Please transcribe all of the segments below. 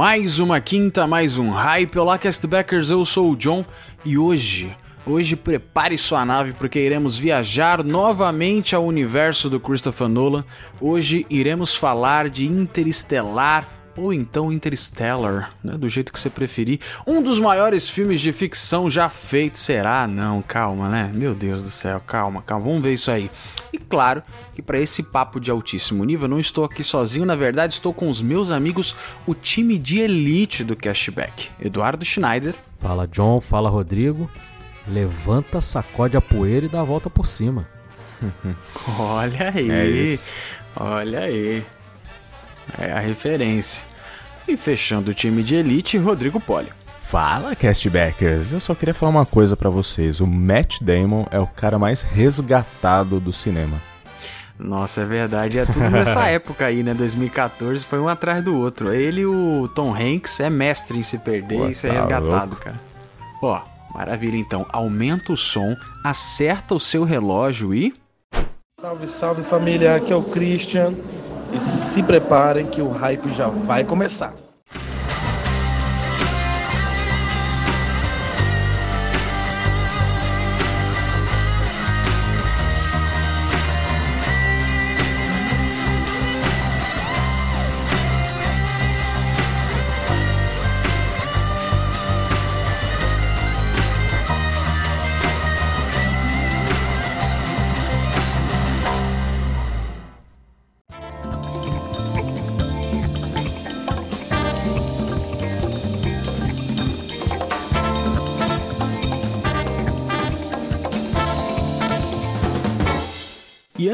Mais uma quinta, mais um hype. Olá, castbackers, eu sou o John e hoje, hoje prepare sua nave porque iremos viajar novamente ao universo do Christopher Nolan. Hoje iremos falar de Interestelar ou então Interstellar, né, do jeito que você preferir. Um dos maiores filmes de ficção já feitos será? Não, calma, né? Meu Deus do céu, calma, calma, vamos ver isso aí. E claro que para esse papo de altíssimo nível, não estou aqui sozinho, na verdade estou com os meus amigos, o time de elite do Cashback. Eduardo Schneider. Fala John, fala Rodrigo. Levanta, sacode a poeira e dá a volta por cima. olha aí, é olha aí. É a referência. E fechando o time de elite, Rodrigo Poli. Fala, castbackers! Eu só queria falar uma coisa para vocês. O Matt Damon é o cara mais resgatado do cinema. Nossa, é verdade. É tudo nessa época aí, né? 2014, foi um atrás do outro. Ele e o Tom Hanks é mestre em se perder Pô, e ser tá resgatado, louco. cara. Ó, maravilha então. Aumenta o som, acerta o seu relógio e. Salve, salve família, aqui é o Christian. E se preparem que o hype já vai começar.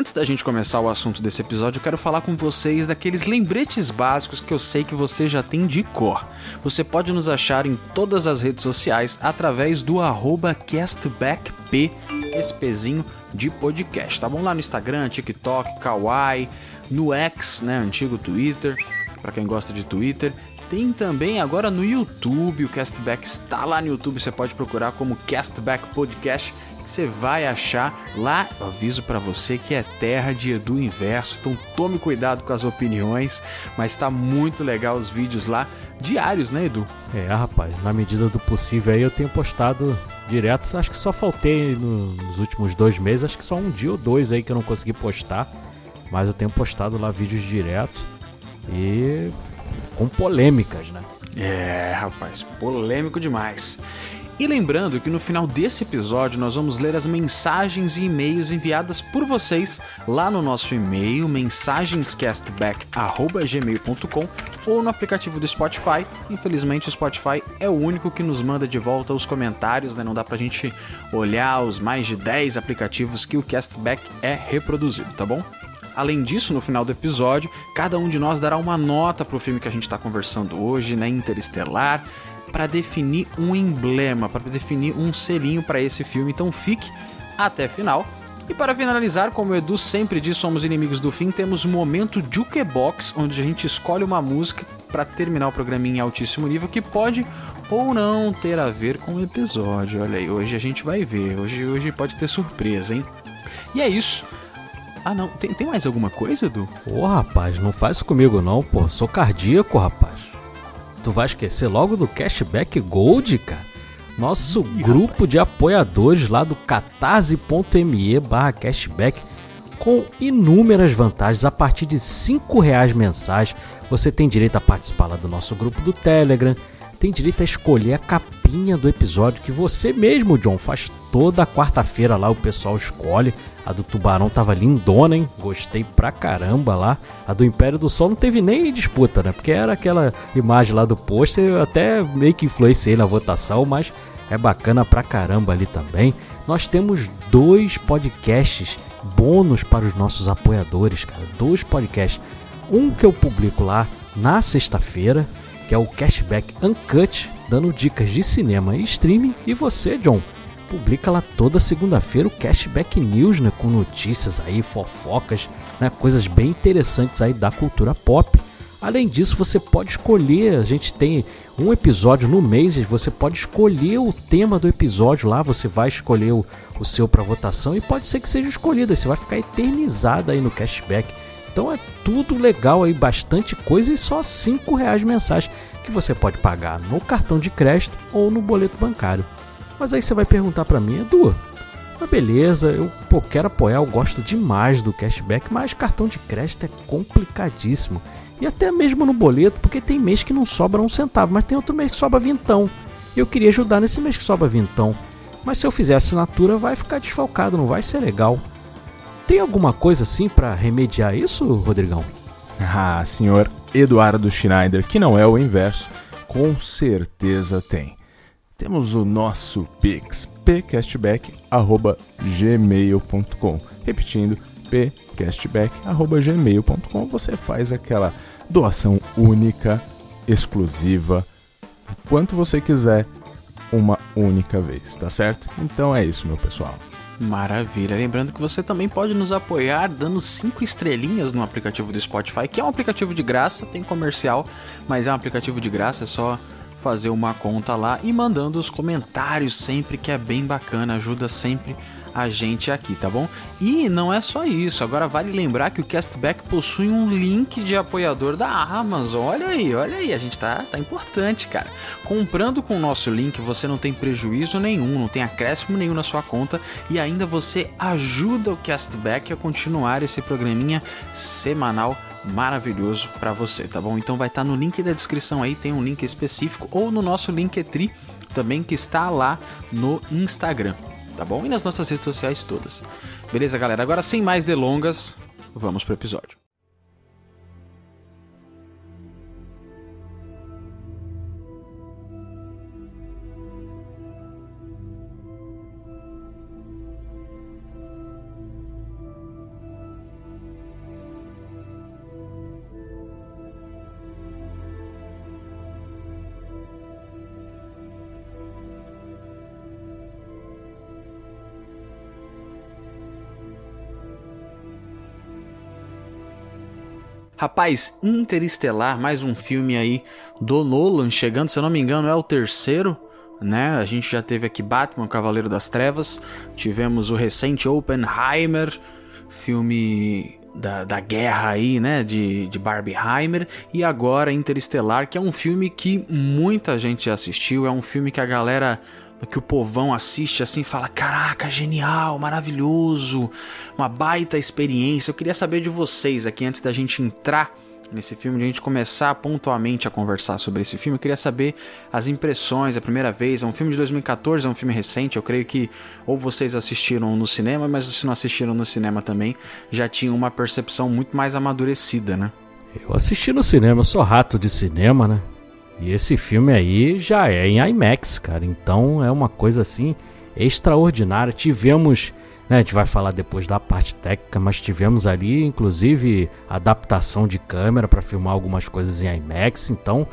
Antes da gente começar o assunto desse episódio, eu quero falar com vocês daqueles lembretes básicos que eu sei que você já tem de cor. Você pode nos achar em todas as redes sociais através do castbackp, esse pezinho de podcast, tá bom? Lá no Instagram, TikTok, Kawaii, no X, né, antigo Twitter, para quem gosta de Twitter, tem também agora no YouTube, o Castback está lá no YouTube, você pode procurar como Castback Podcast você vai achar lá. Eu aviso para você que é terra de Edu Inverso, então tome cuidado com as opiniões, mas tá muito legal os vídeos lá diários, né, Edu? É, rapaz, na medida do possível aí eu tenho postado direto, acho que só faltei no, nos últimos dois meses, acho que só um dia ou dois aí que eu não consegui postar, mas eu tenho postado lá vídeos direto e com polêmicas, né? É, rapaz, polêmico demais. E lembrando que no final desse episódio nós vamos ler as mensagens e e-mails enviadas por vocês lá no nosso e-mail mensagenscastback@gmail.com ou no aplicativo do Spotify. Infelizmente o Spotify é o único que nos manda de volta os comentários, né? Não dá pra gente olhar os mais de 10 aplicativos que o Castback é reproduzido, tá bom? Além disso, no final do episódio, cada um de nós dará uma nota pro filme que a gente está conversando hoje, né? Interestelar para definir um emblema, para definir um selinho para esse filme. Então fique até final. E para finalizar, como o Edu sempre diz, somos inimigos do fim, temos o momento Jukebox, onde a gente escolhe uma música para terminar o programa em altíssimo nível que pode ou não ter a ver com o episódio. Olha aí, hoje a gente vai ver. Hoje, hoje pode ter surpresa, hein? E é isso. Ah, não. Tem, tem mais alguma coisa, Edu? Ô, rapaz, não faz comigo não, pô. Sou cardíaco, rapaz tu vai esquecer logo do Cashback Gold, cara. Nosso Ih, grupo rapaz. de apoiadores lá do catarse.me barra cashback com inúmeras vantagens a partir de cinco reais mensais. Você tem direito a participar lá do nosso grupo do Telegram, tem direito a escolher a capinha do episódio que você mesmo, John, faz toda quarta-feira lá, o pessoal escolhe. A do Tubarão tava lindona, hein? Gostei pra caramba lá. A do Império do Sol não teve nem disputa, né? Porque era aquela imagem lá do pôster, eu até meio que influenciei na votação, mas é bacana pra caramba ali também. Nós temos dois podcasts bônus para os nossos apoiadores, cara. Dois podcasts. Um que eu publico lá na sexta-feira, que é o Cashback Uncut, dando dicas de cinema e streaming. E você, John, publica lá toda segunda-feira o Cashback News, né, com notícias aí, fofocas, né, coisas bem interessantes aí da cultura pop. Além disso, você pode escolher, a gente tem um episódio no mês, você pode escolher o tema do episódio lá, você vai escolher o, o seu para votação e pode ser que seja escolhido, você vai ficar eternizado aí no cashback. Então é tudo legal aí, bastante coisa e só 5 reais mensais que você pode pagar no cartão de crédito ou no boleto bancário. Mas aí você vai perguntar para mim, Edu, mas beleza, eu pô, quero apoiar, eu gosto demais do cashback, mas cartão de crédito é complicadíssimo. E até mesmo no boleto, porque tem mês que não sobra um centavo, mas tem outro mês que sobra vintão. Eu queria ajudar nesse mês que sobra vintão. Mas se eu fizer assinatura, vai ficar desfalcado, não vai ser legal. Tem alguma coisa assim para remediar isso, Rodrigão? Ah, senhor Eduardo Schneider, que não é o inverso, com certeza tem. Temos o nosso Pix, pcastback.gmail.com. Repetindo, pcastback.gmail.com. Você faz aquela doação única, exclusiva, quanto você quiser, uma única vez, tá certo? Então é isso, meu pessoal. Maravilha. Lembrando que você também pode nos apoiar dando 5 estrelinhas no aplicativo do Spotify, que é um aplicativo de graça, tem comercial, mas é um aplicativo de graça, é só fazer uma conta lá e mandando os comentários sempre, que é bem bacana, ajuda sempre a gente aqui, tá bom? E não é só isso, agora vale lembrar que o Castback possui um link de apoiador da Amazon. Olha aí, olha aí, a gente tá, tá importante, cara. Comprando com o nosso link, você não tem prejuízo nenhum, não tem acréscimo nenhum na sua conta e ainda você ajuda o Castback a continuar esse programinha semanal maravilhoso para você, tá bom? Então vai estar tá no link da descrição aí, tem um link específico ou no nosso Linktree também que está lá no Instagram tá bom? E nas nossas redes sociais todas. Beleza, galera? Agora sem mais delongas, vamos pro episódio. Rapaz, Interestelar, mais um filme aí do Nolan chegando, se eu não me engano, é o terceiro, né? A gente já teve aqui Batman, Cavaleiro das Trevas, tivemos o recente Oppenheimer, filme da, da guerra aí, né? De, de Barbieheimer, e agora Interestelar, que é um filme que muita gente já assistiu, é um filme que a galera que o povão assiste assim fala: Caraca, genial, maravilhoso, uma baita experiência. Eu queria saber de vocês aqui antes da gente entrar nesse filme, de a gente começar pontualmente a conversar sobre esse filme. Eu queria saber as impressões, a primeira vez. É um filme de 2014, é um filme recente. Eu creio que ou vocês assistiram no cinema, mas se não assistiram no cinema também, já tinham uma percepção muito mais amadurecida, né? Eu assisti no cinema, sou rato de cinema, né? E esse filme aí já é em IMAX, cara. Então é uma coisa assim extraordinária. Tivemos, né, a gente vai falar depois da parte técnica, mas tivemos ali inclusive adaptação de câmera para filmar algumas coisas em IMAX. Então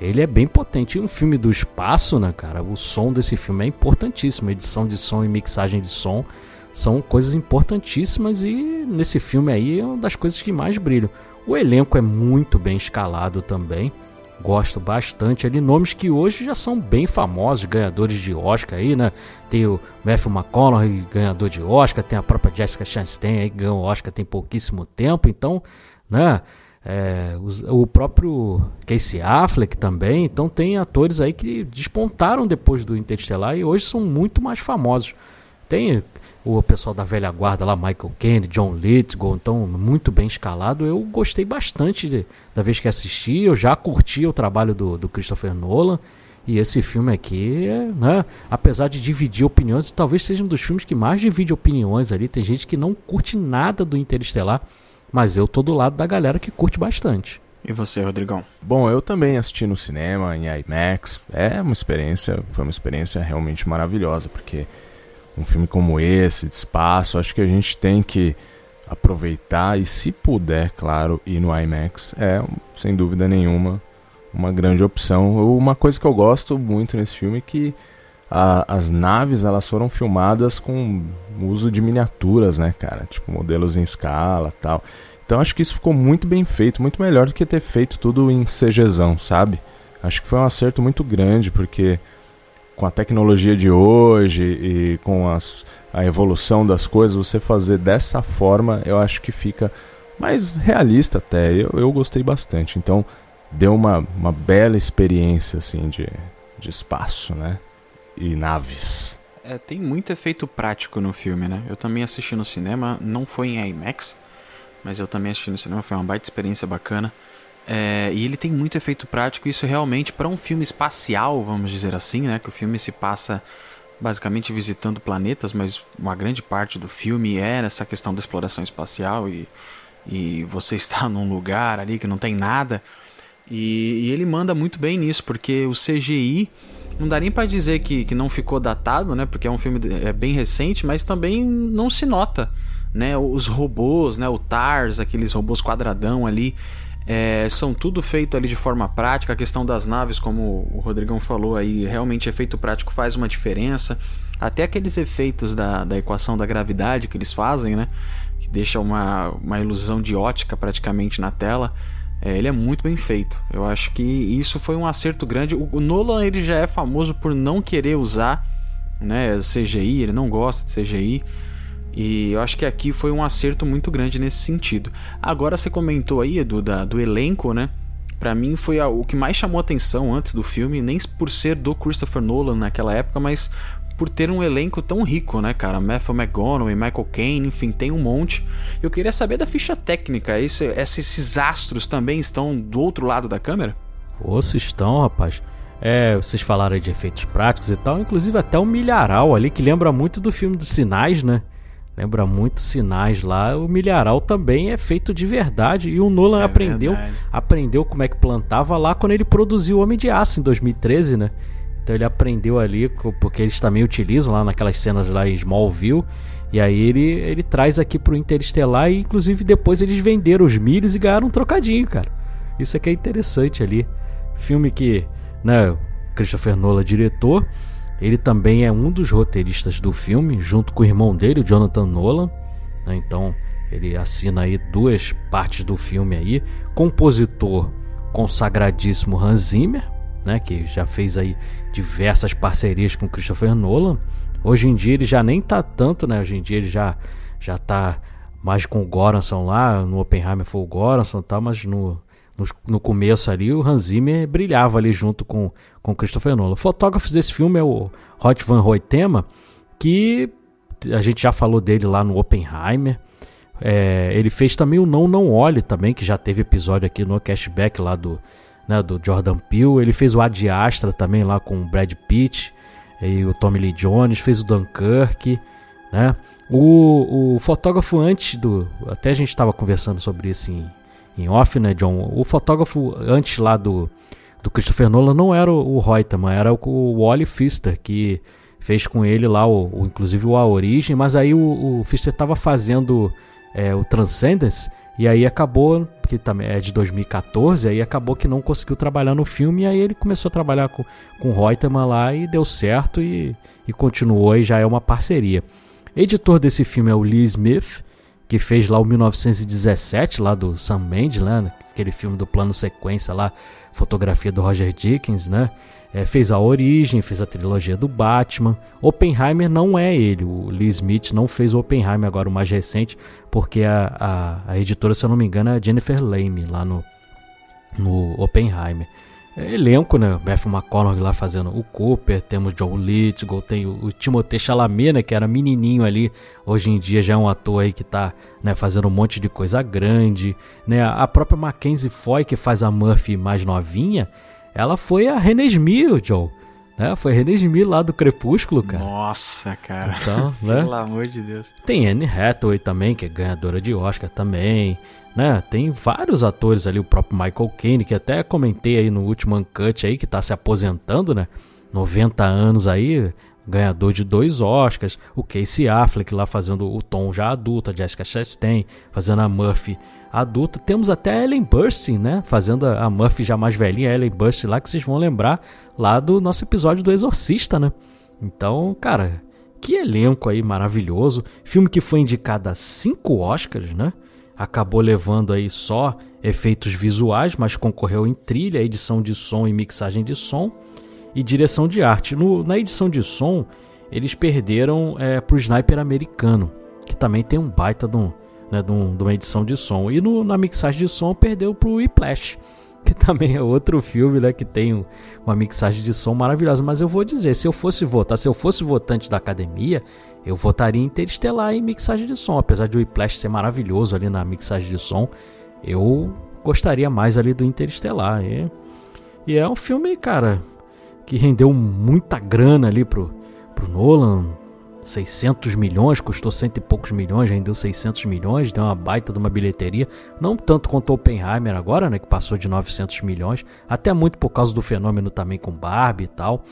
ele é bem potente. E um filme do espaço, né, cara? O som desse filme é importantíssimo. Edição de som e mixagem de som são coisas importantíssimas e nesse filme aí é uma das coisas que mais brilham. O elenco é muito bem escalado também. Gosto bastante ali, nomes que hoje já são bem famosos, ganhadores de Oscar aí, né? Tem o Matthew McConaughey, ganhador de Oscar, tem a própria Jessica Chastain aí, que ganhou Oscar tem pouquíssimo tempo, então, né? É, o, próprio Casey Affleck também, então tem atores aí que despontaram depois do Interstellar e hoje são muito mais famosos. Tem o pessoal da velha guarda lá, Michael Caine, John Lithgow, então muito bem escalado. Eu gostei bastante de, da vez que assisti, eu já curti o trabalho do, do Christopher Nolan. E esse filme aqui, né, apesar de dividir opiniões, talvez seja um dos filmes que mais divide opiniões ali. Tem gente que não curte nada do Interestelar, mas eu tô do lado da galera que curte bastante. E você, Rodrigão? Bom, eu também assisti no cinema, em IMAX. É uma experiência, foi uma experiência realmente maravilhosa, porque um filme como esse, de espaço, acho que a gente tem que aproveitar e, se puder, claro, ir no IMAX. É, sem dúvida nenhuma, uma grande opção. Uma coisa que eu gosto muito nesse filme é que a, as naves elas foram filmadas com uso de miniaturas, né, cara? Tipo, modelos em escala tal. Então acho que isso ficou muito bem feito, muito melhor do que ter feito tudo em CGzão, sabe? Acho que foi um acerto muito grande, porque com a tecnologia de hoje e com as, a evolução das coisas, você fazer dessa forma, eu acho que fica mais realista até. Eu, eu gostei bastante. Então, deu uma, uma bela experiência assim de, de espaço, né? E naves. É, tem muito efeito prático no filme, né? Eu também assisti no cinema, não foi em IMAX, mas eu também assisti no cinema, foi uma baita experiência bacana. É, e ele tem muito efeito prático, isso realmente para um filme espacial, vamos dizer assim, né? Que o filme se passa basicamente visitando planetas, mas uma grande parte do filme é essa questão da exploração espacial e, e você está num lugar ali que não tem nada. E, e ele manda muito bem nisso, porque o CGI não dá nem para dizer que, que não ficou datado, né? Porque é um filme é bem recente, mas também não se nota, né? Os robôs, né? O TARS, aqueles robôs quadradão ali, é, são tudo feito ali de forma prática. A questão das naves, como o Rodrigão falou aí, realmente efeito prático faz uma diferença. Até aqueles efeitos da, da equação da gravidade que eles fazem, né? Que deixa uma, uma ilusão de ótica praticamente na tela. É, ele é muito bem feito. Eu acho que isso foi um acerto grande. O, o Nolan ele já é famoso por não querer usar né, CGI, ele não gosta de CGI. E eu acho que aqui foi um acerto muito grande nesse sentido. Agora você comentou aí, Edu, da, do elenco, né? Pra mim foi a, o que mais chamou atenção antes do filme, nem por ser do Christopher Nolan naquela época, mas por ter um elenco tão rico, né, cara? Matthew McConaughey, Michael Caine, enfim, tem um monte. Eu queria saber da ficha técnica. Esse, esses astros também estão do outro lado da câmera? Pô, se estão, rapaz. É, vocês falaram de efeitos práticos e tal, inclusive até o milharal ali, que lembra muito do filme dos Sinais, né? Lembra muito sinais lá. O milharal também é feito de verdade. E o Nolan é aprendeu, aprendeu como é que plantava lá quando ele produziu o Homem de Aço em 2013, né? Então ele aprendeu ali, porque eles também utilizam lá naquelas cenas lá em Smallville. E aí ele, ele traz aqui pro Interestelar e inclusive depois eles venderam os milhos e ganharam um trocadinho, cara. Isso aqui é interessante ali. Filme que, né, Christopher Nolan diretor, ele também é um dos roteiristas do filme, junto com o irmão dele, o Jonathan Nolan. Né? Então ele assina aí duas partes do filme aí. Compositor consagradíssimo Hans Zimmer, né? que já fez aí diversas parcerias com Christopher Nolan. Hoje em dia ele já nem tá tanto, né? Hoje em dia ele já já tá mais com o Goranson lá, no Oppenheimer foi o Goranson, tá, mas no no, começo ali, o Hans Zimmer brilhava ali junto com, com Christopher Nolan. Fotógrafos desse filme é o Hot Van Hoytema, que a gente já falou dele lá no Oppenheimer. É, ele fez também o Não Não Olhe também, que já teve episódio aqui no Cashback lá do, né, do Jordan Peele. Ele fez o Ad Astra também lá com o Brad Pitt e o Tommy Lee Jones. Fez o Dunkirk, né? O, o fotógrafo antes do... Até a gente estava conversando sobre isso em, em off, né, John? O fotógrafo antes lá do, do Christopher Nolan não era o, Reutemann, era o, o Wally Pfister, que fez com ele lá, o, o inclusive o A Origem, mas aí o, o Pfister estava fazendo é, o Transcendence, e aí acabou, que também é de 2014, aí acabou que não conseguiu trabalhar no filme, e aí ele começou a trabalhar com, com o Reutemann lá e deu certo e, e continuou, e já é uma parceria. Editor desse filme é o Lee Smith, que fez lá o 1917, lá do Sam Mendes, né? aquele filme do plano sequência lá, fotografia do Roger Dickens, né? É, fez a Origem, fez a trilogia do Batman. Oppenheimer não é ele, o Lee Smith não fez o Oppenheimer agora, o mais recente, porque a, a, a editora, se eu não me engano, é a Jennifer Lame lá no, no Oppenheimer elenco, né? Matthew McConaughey lá fazendo o Cooper, temos John Lithgow, tem o, o Timothée Chalamet, né, que era menininho ali, hoje em dia já é um ator aí que tá, né, fazendo um monte de coisa grande, né? A própria Mackenzie Foy, que faz a Murphy mais novinha, ela foi a René Smith, Joe. Né? Foi Smith lá do Crepúsculo, cara. Nossa, cara. Então, né? Pelo amor de Deus. Tem Anne Hathaway também, que é ganhadora de Oscar também né? Tem vários atores ali, o próprio Michael Caine, que até comentei aí no último Uncut aí, que tá se aposentando, né? 90 anos aí, ganhador de dois Oscars, o Casey Affleck lá fazendo o Tom já adulto, a Jessica Chastain fazendo a Murphy adulta. Temos até a Ellen Burstyn, né, fazendo a Murphy já mais velhinha, a Ellen Burstyn lá que vocês vão lembrar lá do nosso episódio do Exorcista, né? Então, cara, que elenco aí maravilhoso. Filme que foi indicado a cinco Oscars, né? Acabou levando aí só efeitos visuais, mas concorreu em trilha, edição de som e mixagem de som e direção de arte. No, na edição de som, eles perderam é, pro Sniper americano, que também tem um baita de, um, né, de, um, de uma edição de som. E no, na mixagem de som perdeu pro Whiplash, que também é outro filme né, que tem uma mixagem de som maravilhosa. Mas eu vou dizer, se eu fosse votar, se eu fosse votante da academia, eu votaria Interestelar em mixagem de som. Apesar de o Whiplash ser maravilhoso ali na mixagem de som, eu gostaria mais ali do Interestelar. E, e é um filme, cara, que rendeu muita grana ali pro, pro Nolan. 600 milhões, custou cento e poucos milhões, rendeu 600 milhões, deu uma baita de uma bilheteria. Não tanto quanto Oppenheimer agora, né, que passou de 900 milhões, até muito por causa do fenômeno também com Barbie e tal.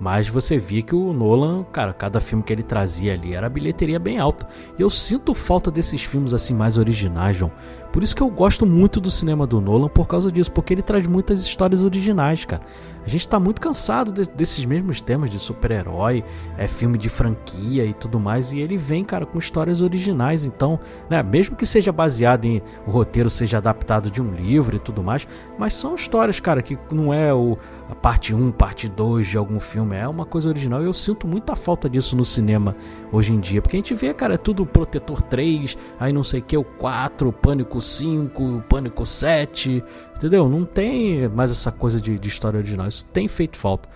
Mas você via que o Nolan, cara, cada filme que ele trazia ali era bilheteria bem alta. E eu sinto falta desses filmes assim mais originais, João. Por isso que eu gosto muito do cinema do Nolan por causa disso, porque ele traz muitas histórias originais, cara. A gente tá muito cansado de, desses mesmos temas de super-herói, é filme de franquia e tudo mais, e ele vem, cara, com histórias originais. Então, né, mesmo que seja baseado em o roteiro seja adaptado de um livro e tudo mais, mas são histórias, cara, que não é o a parte 1, parte 2 de algum filme, é uma coisa original. E eu sinto muita falta disso no cinema hoje em dia, porque a gente vê, cara, é tudo Protetor 3, aí não sei o que, o 4, Pânico 5, Pânico 7, entendeu? Não tem mais essa coisa de, de história original. Isso tem feito falta.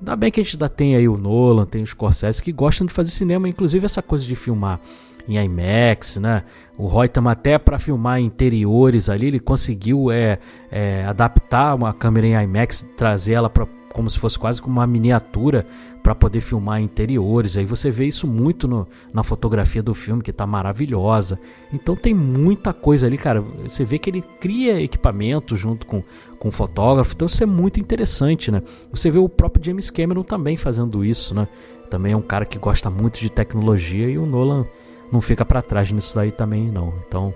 Ainda bem que a gente ainda tem aí o Nolan, tem os Scorsese que gostam de fazer cinema, inclusive essa coisa de filmar em IMAX, né? O Reutemann até para filmar interiores ali, ele conseguiu é, é, adaptar uma câmera em IMAX, trazer ela para como se fosse quase como uma miniatura para poder filmar interiores. Aí você vê isso muito no, na fotografia do filme, que está maravilhosa. Então tem muita coisa ali, cara. Você vê que ele cria equipamento junto com, com o fotógrafo. Então isso é muito interessante, né? Você vê o próprio James Cameron também fazendo isso, né? Também é um cara que gosta muito de tecnologia e o Nolan não fica para trás nisso daí também, não. Então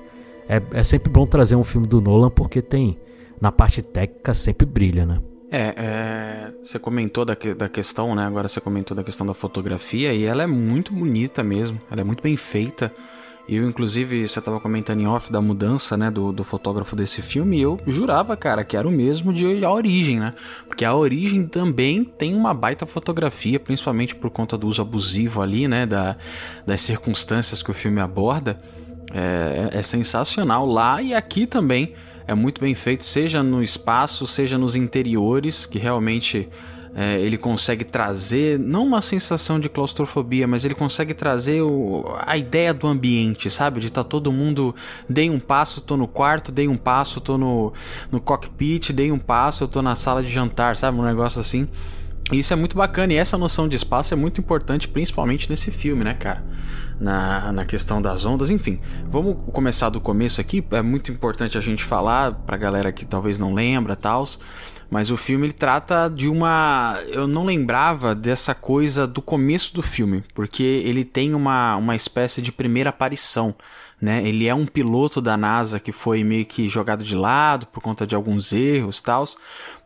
é, é sempre bom trazer um filme do Nolan porque tem na parte técnica sempre brilha, né? É, é, você comentou da, da questão, né? Agora você comentou da questão da fotografia e ela é muito bonita mesmo, ela é muito bem feita. Eu, inclusive, você estava comentando em off da mudança, né, do, do fotógrafo desse filme, e eu jurava, cara, que era o mesmo de A Origem, né? Porque A Origem também tem uma baita fotografia, principalmente por conta do uso abusivo ali, né, da, das circunstâncias que o filme aborda. É, é sensacional lá e aqui também é muito bem feito, seja no espaço, seja nos interiores, que realmente é, ele consegue trazer, não uma sensação de claustrofobia, mas ele consegue trazer o, a ideia do ambiente, sabe? De estar tá todo mundo, dei um passo, tô no quarto, dei um passo, tô no, no cockpit, dei um passo, eu tô na sala de jantar, sabe? Um negócio assim. Isso é muito bacana, e essa noção de espaço é muito importante, principalmente nesse filme, né, cara? Na, na questão das ondas, enfim. Vamos começar do começo aqui, é muito importante a gente falar, pra galera que talvez não lembra tals, mas o filme ele trata de uma. Eu não lembrava dessa coisa do começo do filme, porque ele tem uma, uma espécie de primeira aparição. Né? Ele é um piloto da NASA que foi meio que jogado de lado por conta de alguns erros, tals,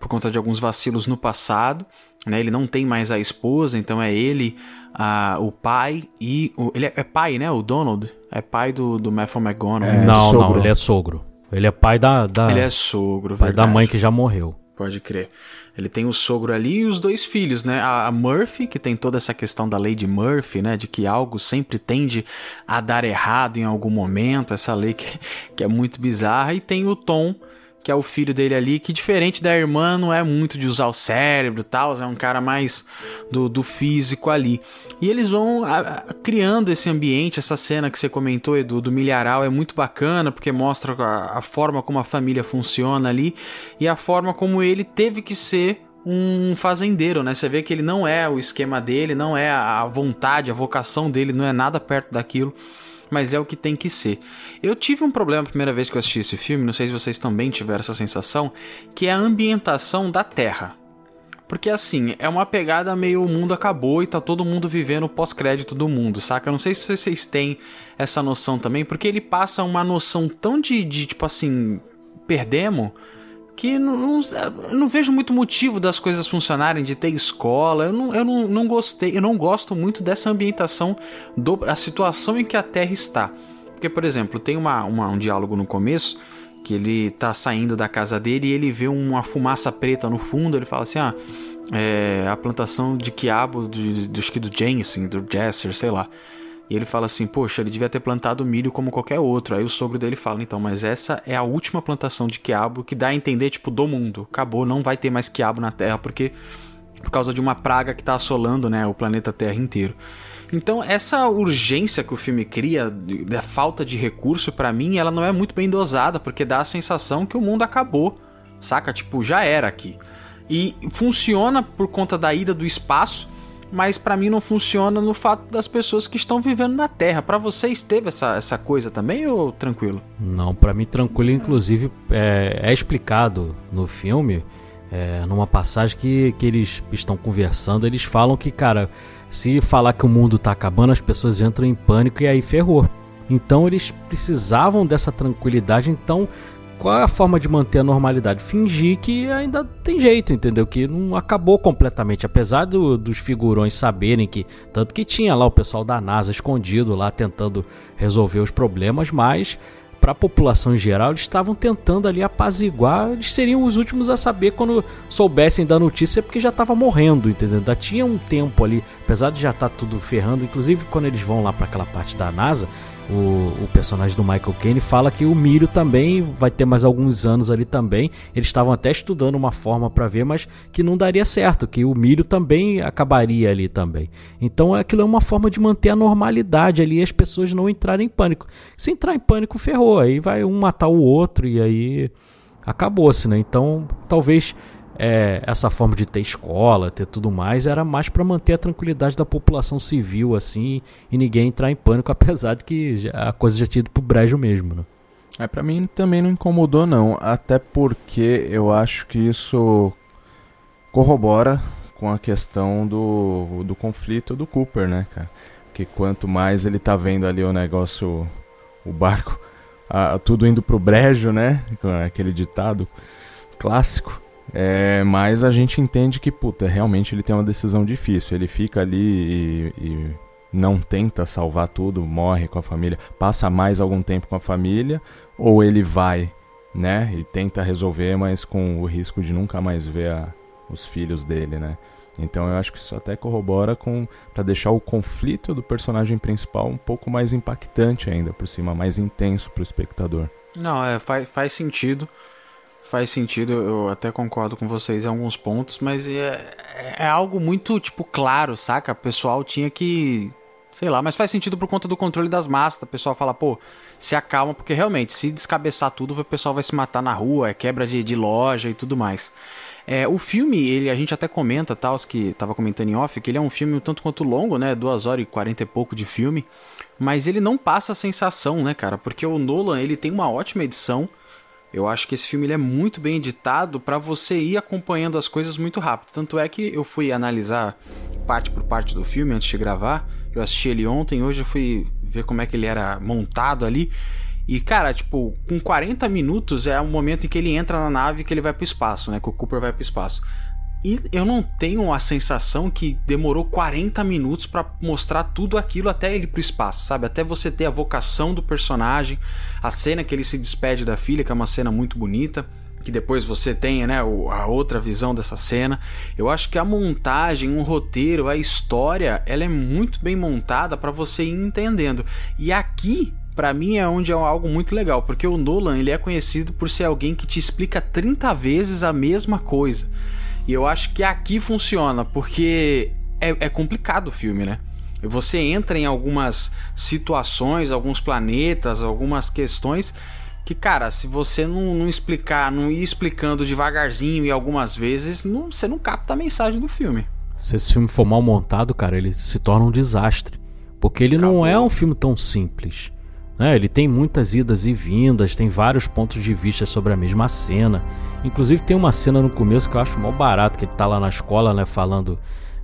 por conta de alguns vacilos no passado. Né? Ele não tem mais a esposa, então é ele, a, o pai e. O, ele é, é, pai, né? O Donald? É pai do, do Matthew McGonagall. É, não, sogro. não, ele é sogro. Ele é pai da. da ele é sogro, pai verdade. da mãe que já morreu. Pode crer. Ele tem o sogro ali e os dois filhos, né? A Murphy, que tem toda essa questão da lei de Murphy, né? De que algo sempre tende a dar errado em algum momento, essa lei que, que é muito bizarra. E tem o Tom, que é o filho dele ali, que diferente da irmã, não é muito de usar o cérebro e tal, é um cara mais do, do físico ali. E eles vão a, a, criando esse ambiente, essa cena que você comentou, Edu, do milharal, é muito bacana, porque mostra a, a forma como a família funciona ali e a forma como ele teve que ser um fazendeiro, né? Você vê que ele não é o esquema dele, não é a vontade, a vocação dele, não é nada perto daquilo mas é o que tem que ser. Eu tive um problema a primeira vez que eu assisti esse filme, não sei se vocês também tiveram essa sensação, que é a ambientação da Terra. Porque assim, é uma pegada meio o mundo acabou e tá todo mundo vivendo o pós-crédito do mundo, saca? Eu não sei se vocês têm essa noção também, porque ele passa uma noção tão de, de tipo assim, perdemos, que não, não, eu não vejo muito motivo das coisas funcionarem, de ter escola. Eu não, eu não, não gostei, eu não gosto muito dessa ambientação, do, a situação em que a Terra está. Porque, por exemplo, tem uma, uma um diálogo no começo que ele tá saindo da casa dele e ele vê uma fumaça preta no fundo, ele fala assim, ah, é a plantação de quiabo do, do, acho que do Jensen, do Jesser, sei lá. E ele fala assim, poxa, ele devia ter plantado milho como qualquer outro. Aí o sogro dele fala, então, mas essa é a última plantação de quiabo que dá a entender, tipo, do mundo. Acabou, não vai ter mais quiabo na Terra, porque por causa de uma praga que está assolando né, o planeta Terra inteiro. Então, essa urgência que o filme cria, da falta de recurso, para mim, ela não é muito bem dosada, porque dá a sensação que o mundo acabou, saca? Tipo, já era aqui. E funciona por conta da ida do espaço, mas para mim não funciona no fato das pessoas que estão vivendo na Terra. Para vocês teve essa, essa coisa também ou tranquilo? Não, para mim tranquilo. Inclusive é, é explicado no filme, é, numa passagem que, que eles estão conversando, eles falam que, cara, se falar que o mundo tá acabando, as pessoas entram em pânico e aí ferrou. Então eles precisavam dessa tranquilidade, então qual é a forma de manter a normalidade? Fingir que ainda tem jeito, entendeu? Que não acabou completamente. Apesar do, dos figurões saberem que. Tanto que tinha lá o pessoal da NASA escondido lá tentando resolver os problemas, mas para a população em geral, eles estavam tentando ali apaziguar. Eles seriam os últimos a saber quando soubessem da notícia, porque já estava morrendo, entendeu? Ainda tinha um tempo ali, apesar de já estar tá tudo ferrando. Inclusive, quando eles vão lá para aquela parte da NASA, o, o, personagem do Michael Caine fala que o milho também vai ter mais alguns anos ali também. Eles estavam até estudando uma forma para ver, mas que não daria certo, que o milho também acabaria ali também. Então aquilo é uma forma de manter a normalidade ali e as pessoas não entrarem em pânico. Se entrar em pânico, ferrou. Aí vai um matar o outro e aí acabou-se, né? Então talvez é, essa forma de ter escola, ter tudo mais, era mais para manter a tranquilidade da população civil, assim, e ninguém entrar em pânico, apesar de que a coisa já tinha ido pro brejo mesmo, né? É, para mim também não incomodou não, até porque eu acho que isso corrobora com a questão do, do conflito do Cooper, né, cara? Que quanto mais ele tá vendo ali o negócio, o barco, a, tudo indo pro brejo, né? Aquele ditado clássico. É, mas a gente entende que, puta, realmente ele tem uma decisão difícil. Ele fica ali e, e, não tenta salvar tudo, morre com a família, passa mais algum tempo com a família, ou ele vai, né, e tenta resolver, mas com o risco de nunca mais ver a, os filhos dele, né. Então eu acho que isso até corrobora com para deixar o conflito do personagem principal um pouco mais impactante ainda por cima, mais intenso para o espectador. Não, é, faz, faz sentido faz sentido, eu até concordo com vocês em alguns pontos, mas é, é algo muito, tipo, claro, saca? O pessoal tinha que. Sei lá, mas faz sentido por conta do controle das massas. O pessoal fala, pô, se acalma, porque realmente, se descabeçar tudo, o pessoal vai se matar na rua, é quebra de, de loja e tudo mais. É, o filme, ele, a gente até comenta, tal, os que tava comentando em off, que ele é um filme um tanto quanto longo, né? Duas horas e quarenta e pouco de filme. Mas ele não passa a sensação, né, cara? Porque o Nolan, ele tem uma ótima edição eu acho que esse filme ele é muito bem editado para você ir acompanhando as coisas muito rápido. Tanto é que eu fui analisar parte por parte do filme antes de gravar. Eu assisti ele ontem, hoje eu fui ver como é que ele era montado ali. E, cara, tipo, com 40 minutos é o momento em que ele entra na nave e que ele vai pro espaço, né? Que o Cooper vai pro espaço. E eu não tenho a sensação que demorou 40 minutos para mostrar tudo aquilo até ele pro espaço, sabe? Até você ter a vocação do personagem, a cena que ele se despede da filha, que é uma cena muito bonita, que depois você tenha, né, a outra visão dessa cena. Eu acho que a montagem, o roteiro, a história, ela é muito bem montada para você ir entendendo. E aqui para mim é onde é algo muito legal, porque o Nolan ele é conhecido por ser alguém que te explica 30 vezes a mesma coisa. E eu acho que aqui funciona, porque é, é complicado o filme, né? Você entra em algumas situações, alguns planetas, algumas questões que, cara, se você não, não, explicar, não ir explicando devagarzinho e algumas vezes, não, você não capta a mensagem do filme. Se esse filme for mal montado, cara, ele se torna um desastre. Porque ele Acabou. não é um filme tão simples. Né? Ele tem muitas idas e vindas, tem vários pontos de vista sobre a mesma cena. Inclusive tem uma cena no começo que eu acho mal barato, que ele tá lá na escola, né, falando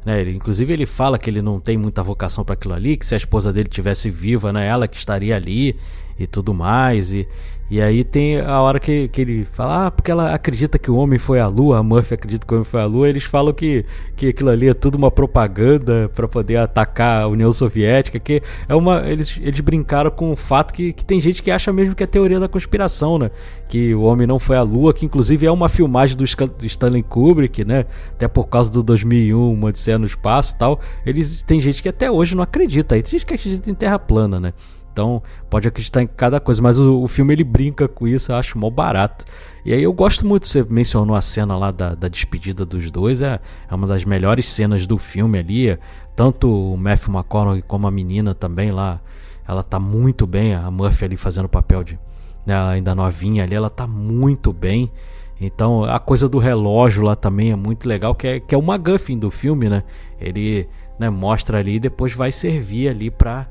né, ele, inclusive ele fala que ele não tem muita vocação para aquilo ali, que se a esposa dele tivesse viva, né, ela que estaria ali e tudo mais. E, e aí tem a hora que, que ele fala, ah, porque ela acredita que o homem foi à lua, a Murphy acredita que o homem foi à lua, eles falam que, que aquilo ali é tudo uma propaganda para poder atacar a União Soviética, que é uma. Eles, eles brincaram com o fato que, que tem gente que acha mesmo que é teoria da conspiração, né? Que o homem não foi à lua, que inclusive é uma filmagem do, Stanley Kubrick, né? Até por causa do 2001, uma Odisseia no Espaço e tal. Eles, tem gente que até hoje não acredita aí. Tem gente que acredita em terra plana, né? Então pode acreditar em cada coisa, mas o, o, filme ele brinca com isso, eu acho mó barato. E aí eu gosto muito, você mencionou a cena lá da, da despedida dos dois, é, é uma das melhores cenas do filme ali. Tanto o Matthew McConaughey como a menina também lá, ela tá muito bem, a Murphy ali fazendo o papel de né, ainda novinha ali, ela tá muito bem. Então a coisa do relógio lá também é muito legal, que é, que é o McGuffin do filme, né? Ele né, mostra ali e depois vai servir ali pra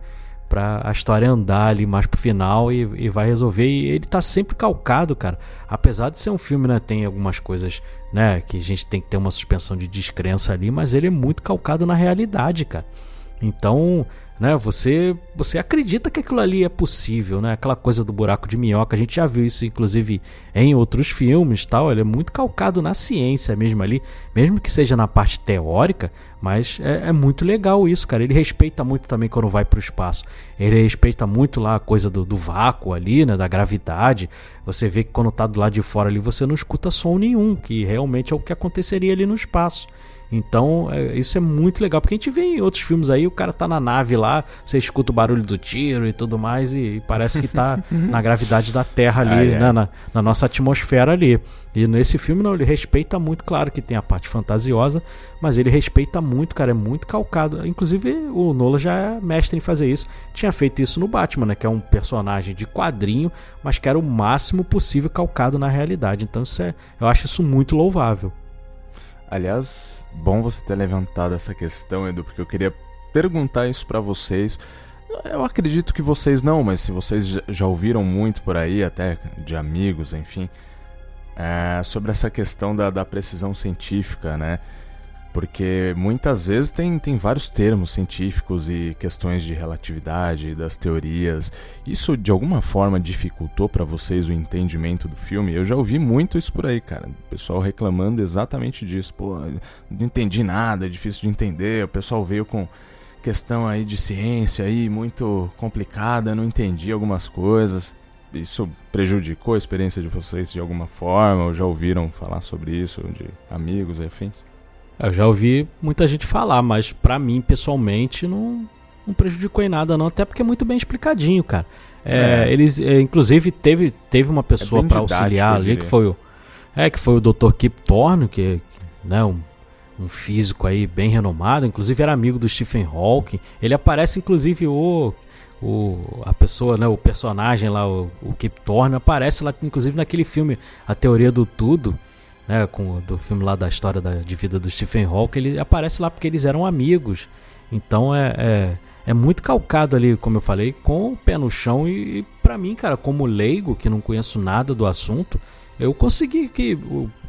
para a história andar ali mais pro final e, e, vai resolver. E ele tá sempre calcado, cara. Apesar de ser um filme, né, tem algumas coisas, né, que a gente tem que ter uma suspensão de descrença ali, mas ele é muito calcado na realidade, cara. Então, né? Você você acredita que aquilo ali é possível, né? Aquela coisa do buraco de minhoca, a gente já viu isso inclusive em outros filmes, tal. Ele é muito calcado na ciência mesmo ali, mesmo que seja na parte teórica, mas é, é muito legal isso, cara. Ele respeita muito também quando vai para o espaço. Ele respeita muito lá a coisa do, do vácuo ali, né? Da gravidade. Você vê que quando tá do lado de fora ali, você não escuta som nenhum, que realmente é o que aconteceria ali no espaço. Então, é, isso é muito legal, porque a gente vê em outros filmes aí, o cara tá na nave lá, você escuta o barulho do tiro e tudo mais, e, e parece que tá na gravidade da Terra ali, né, na, na, nossa atmosfera ali. E nesse filme, não, ele respeita muito, claro que tem a parte fantasiosa, mas ele respeita muito, cara, é muito calcado. Inclusive, o Nola já é mestre em fazer isso. Tinha feito isso no Batman, né, que é um personagem de quadrinho, mas que era o máximo possível calcado na realidade. Então, isso é, eu acho isso muito louvável. Aliás, bom você ter levantado essa questão, Edu, porque eu queria perguntar isso para vocês. Eu acredito que vocês não, mas se vocês já ouviram muito por aí, até de amigos, enfim, é, sobre essa questão da, da precisão científica, né? porque muitas vezes tem, tem vários termos científicos e questões de relatividade, das teorias. Isso de alguma forma dificultou para vocês o entendimento do filme? Eu já ouvi muito isso por aí, cara. O pessoal reclamando exatamente disso. Pô, não entendi nada, é difícil de entender. O pessoal veio com questão aí de ciência aí muito complicada, não entendi algumas coisas. Isso prejudicou a experiência de vocês de alguma forma? Ou já ouviram falar sobre isso de amigos e afins? Eu já ouvi muita gente falar, mas para mim, pessoalmente, não, não prejudicou em nada, não. Até porque é muito bem explicadinho, cara. É, é. Eles, é, inclusive, teve, teve uma pessoa é para auxiliar ali, que foi o. É, que foi o Dr. Kip Thorne, que, né, um, um físico aí bem renomado, inclusive era amigo do Stephen Hawking. Ele aparece, inclusive, o. O, a pessoa, né, o personagem lá, o, o Kip Thorne, aparece lá, inclusive naquele filme A Teoria do Tudo, né, com do filme lá da história da, de vida do Stephen Hawking, ele aparece lá porque eles eram amigos. Então é, é, é muito calcado ali, como eu falei, com o pé no chão e, e para mim, cara, como leigo que não conheço nada do assunto, eu consegui que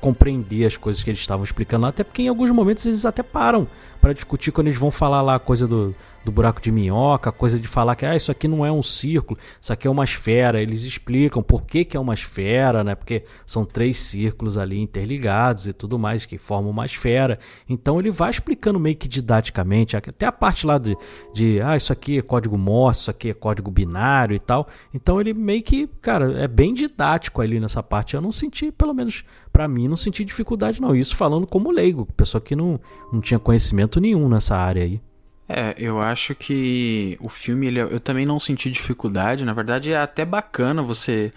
compreender as coisas que eles estavam explicando até porque em alguns momentos eles até param para discutir quando eles vão falar lá a coisa do, do buraco de minhoca, a coisa de falar que ah, isso aqui não é um círculo, isso aqui é uma esfera. Eles explicam por que, que é uma esfera, né? Porque são três círculos ali interligados e tudo mais que formam uma esfera. Então ele vai explicando meio que didaticamente, até a parte lá de, de ah, isso aqui é código Morse, isso aqui é código binário e tal. Então ele meio que, cara, é bem didático ali nessa parte. Eu não senti, pelo menos para mim, não senti dificuldade não. Isso falando como leigo, pessoa que não, não tinha conhecimento nenhum nessa área aí. É, eu acho que o filme, ele, eu também não senti dificuldade. Na verdade, é até bacana você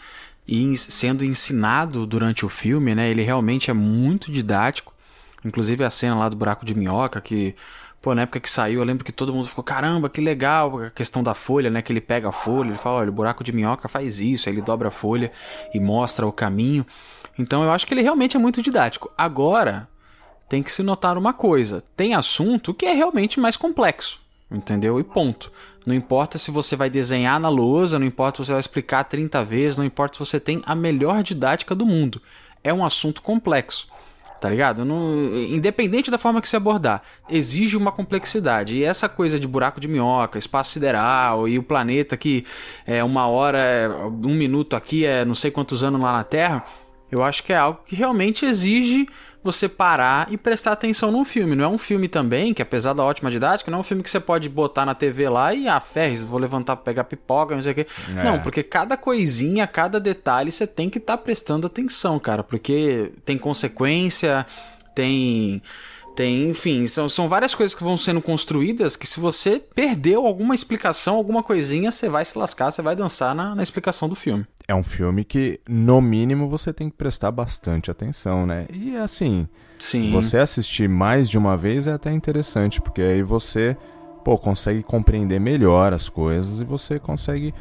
ir sendo ensinado durante o filme, né? Ele realmente é muito didático. Inclusive a cena lá do buraco de minhoca, que, pô, na época que saiu, eu lembro que todo mundo ficou, caramba, que legal, a questão da folha, né? Que ele pega a folha, ele fala, olha, o buraco de minhoca faz isso, aí ele dobra a folha e mostra o caminho. Então eu acho que ele realmente é muito didático. Agora, tem que se notar uma coisa: tem assunto que é realmente mais complexo. Entendeu? E ponto. Não importa se você vai desenhar na lousa, não importa se você vai explicar 30 vezes, não importa se você tem a melhor didática do mundo. É um assunto complexo. Tá ligado? Independente da forma que se abordar, exige uma complexidade. E essa coisa de buraco de minhoca, espaço sideral e o planeta que é uma hora, um minuto aqui é não sei quantos anos lá na Terra, eu acho que é algo que realmente exige você parar e prestar atenção num filme. Não é um filme também, que apesar da ótima didática, não é um filme que você pode botar na TV lá e, ah, ferres, vou levantar pra pegar pipoca, não sei o quê. É. Não, porque cada coisinha, cada detalhe, você tem que estar tá prestando atenção, cara, porque tem consequência, tem tem, enfim, são, são várias coisas que vão sendo construídas que se você perdeu alguma explicação, alguma coisinha, você vai se lascar, você vai dançar na, na explicação do filme. É um filme que, no mínimo, você tem que prestar bastante atenção, né? E assim, Sim. você assistir mais de uma vez é até interessante, porque aí você, pô, consegue compreender melhor as coisas e você consegue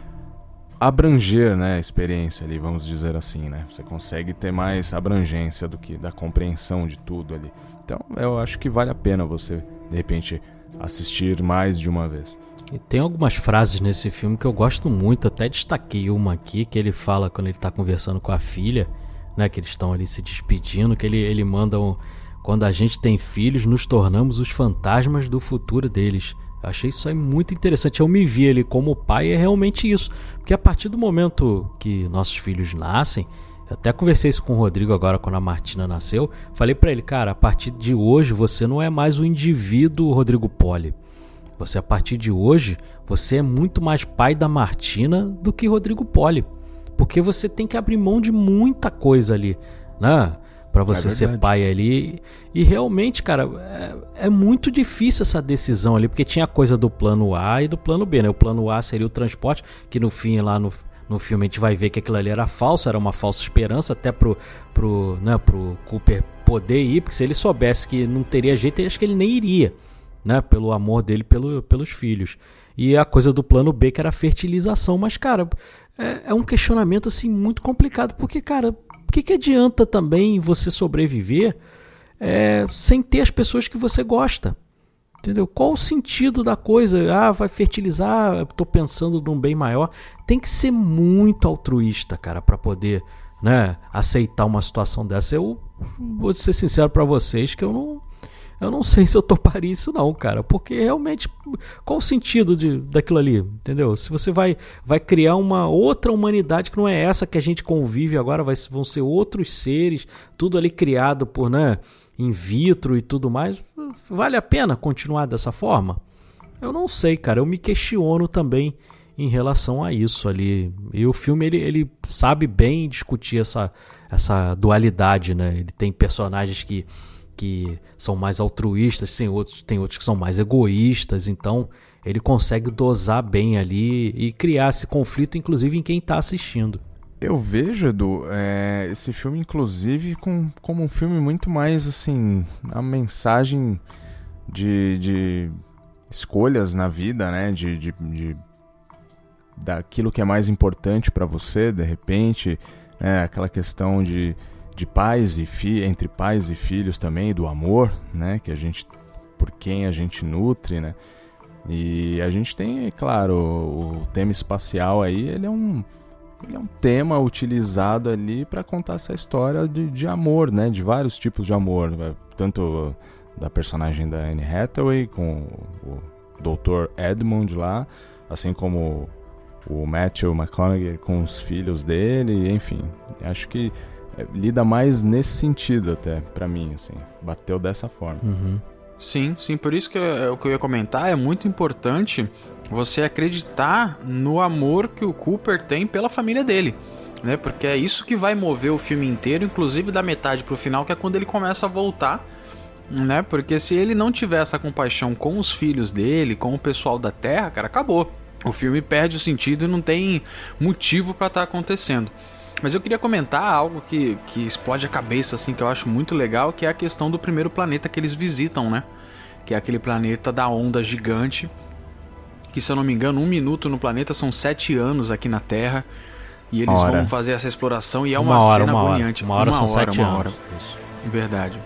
abranger, né, a experiência ali, vamos dizer assim, né? Você consegue ter mais abrangência do que da compreensão de tudo ali. Então eu acho que vale a pena você, de repente, assistir mais de uma vez. E tem algumas frases nesse filme que eu gosto muito, até destaquei uma aqui que ele fala quando ele está conversando com a filha, né, que eles estão ali se despedindo, que ele, ele manda um, quando a gente tem filhos, nos tornamos os fantasmas do futuro deles. Eu achei isso aí muito interessante. Eu me vi ali como pai, é realmente isso. Porque a partir do momento que nossos filhos nascem, eu até conversei isso com o Rodrigo agora quando a Martina nasceu. Falei para ele, cara, a partir de hoje você não é mais o indivíduo Rodrigo Poli. Você a partir de hoje, você é muito mais pai da Martina do que Rodrigo Poli. Porque você tem que abrir mão de muita coisa ali, né? Para você é ser pai ali. E realmente, cara, é, é, muito difícil essa decisão ali, porque tinha a coisa do plano A e do plano B, né? O plano A seria o transporte, que no fim, lá no, no filme a gente vai ver que aquilo ali era falso, era uma falsa esperança até pro, pro, né, pro Cooper poder ir, porque se ele soubesse que não teria jeito, acho que ele nem iria, né, pelo amor dele pelo, pelos filhos. E a coisa do plano B que era a fertilização, mas cara, é, é um questionamento assim muito complicado, porque cara, o que, que adianta também você sobreviver é, sem ter as pessoas que você gosta? Entendeu? Qual o sentido da coisa? Ah, vai fertilizar, estou pensando num bem maior. Tem que ser muito altruísta, cara, para poder, né, aceitar uma situação dessa. Eu vou ser sincero para vocês que eu não eu não sei se eu toparia isso não, cara, porque realmente qual o sentido de, daquilo ali, entendeu? Se você vai vai criar uma outra humanidade que não é essa que a gente convive agora, vai, vão ser outros seres, tudo ali criado por, né, in vitro e tudo mais, vale a pena continuar dessa forma? Eu não sei, cara. Eu me questiono também em relação a isso ali. E o filme ele, ele sabe bem discutir essa, essa dualidade, né? Ele tem personagens que, que são mais altruístas, tem outros, tem outros que são mais egoístas, então ele consegue dosar bem ali e criar esse conflito, inclusive em quem está assistindo. Eu vejo, Edu, é, esse filme, inclusive, com, como um filme muito mais, assim, a mensagem de, de escolhas na vida, né? De, de, de daquilo que é mais importante para você, de repente, né? aquela questão de, de pais e filhos, entre pais e filhos também, do amor, né? Que a gente, por quem a gente nutre, né? E a gente tem, claro, o, o tema espacial aí, ele é um ele é um tema utilizado ali para contar essa história de, de amor, né? De vários tipos de amor, né? tanto da personagem da Anne Hathaway com o Dr. Edmund lá, assim como o Matthew McConaughey com os filhos dele, enfim. Acho que é, lida mais nesse sentido até para mim, assim. Bateu dessa forma. Uhum. Sim, sim, por isso que é, o que eu ia comentar é muito importante você acreditar no amor que o Cooper tem pela família dele. Né? Porque é isso que vai mover o filme inteiro, inclusive da metade pro final, que é quando ele começa a voltar. Né? Porque se ele não tiver essa compaixão com os filhos dele, com o pessoal da Terra, cara, acabou. O filme perde o sentido e não tem motivo para estar tá acontecendo. Mas eu queria comentar algo que, que explode a cabeça, assim, que eu acho muito legal, que é a questão do primeiro planeta que eles visitam, né? Que é aquele planeta da onda gigante. Que, se eu não me engano, um minuto no planeta são sete anos aqui na Terra. E eles vão fazer essa exploração e é uma, uma hora, cena uma agoniante. Hora. Uma hora uma são hora, sete uma anos. hora. Verdade.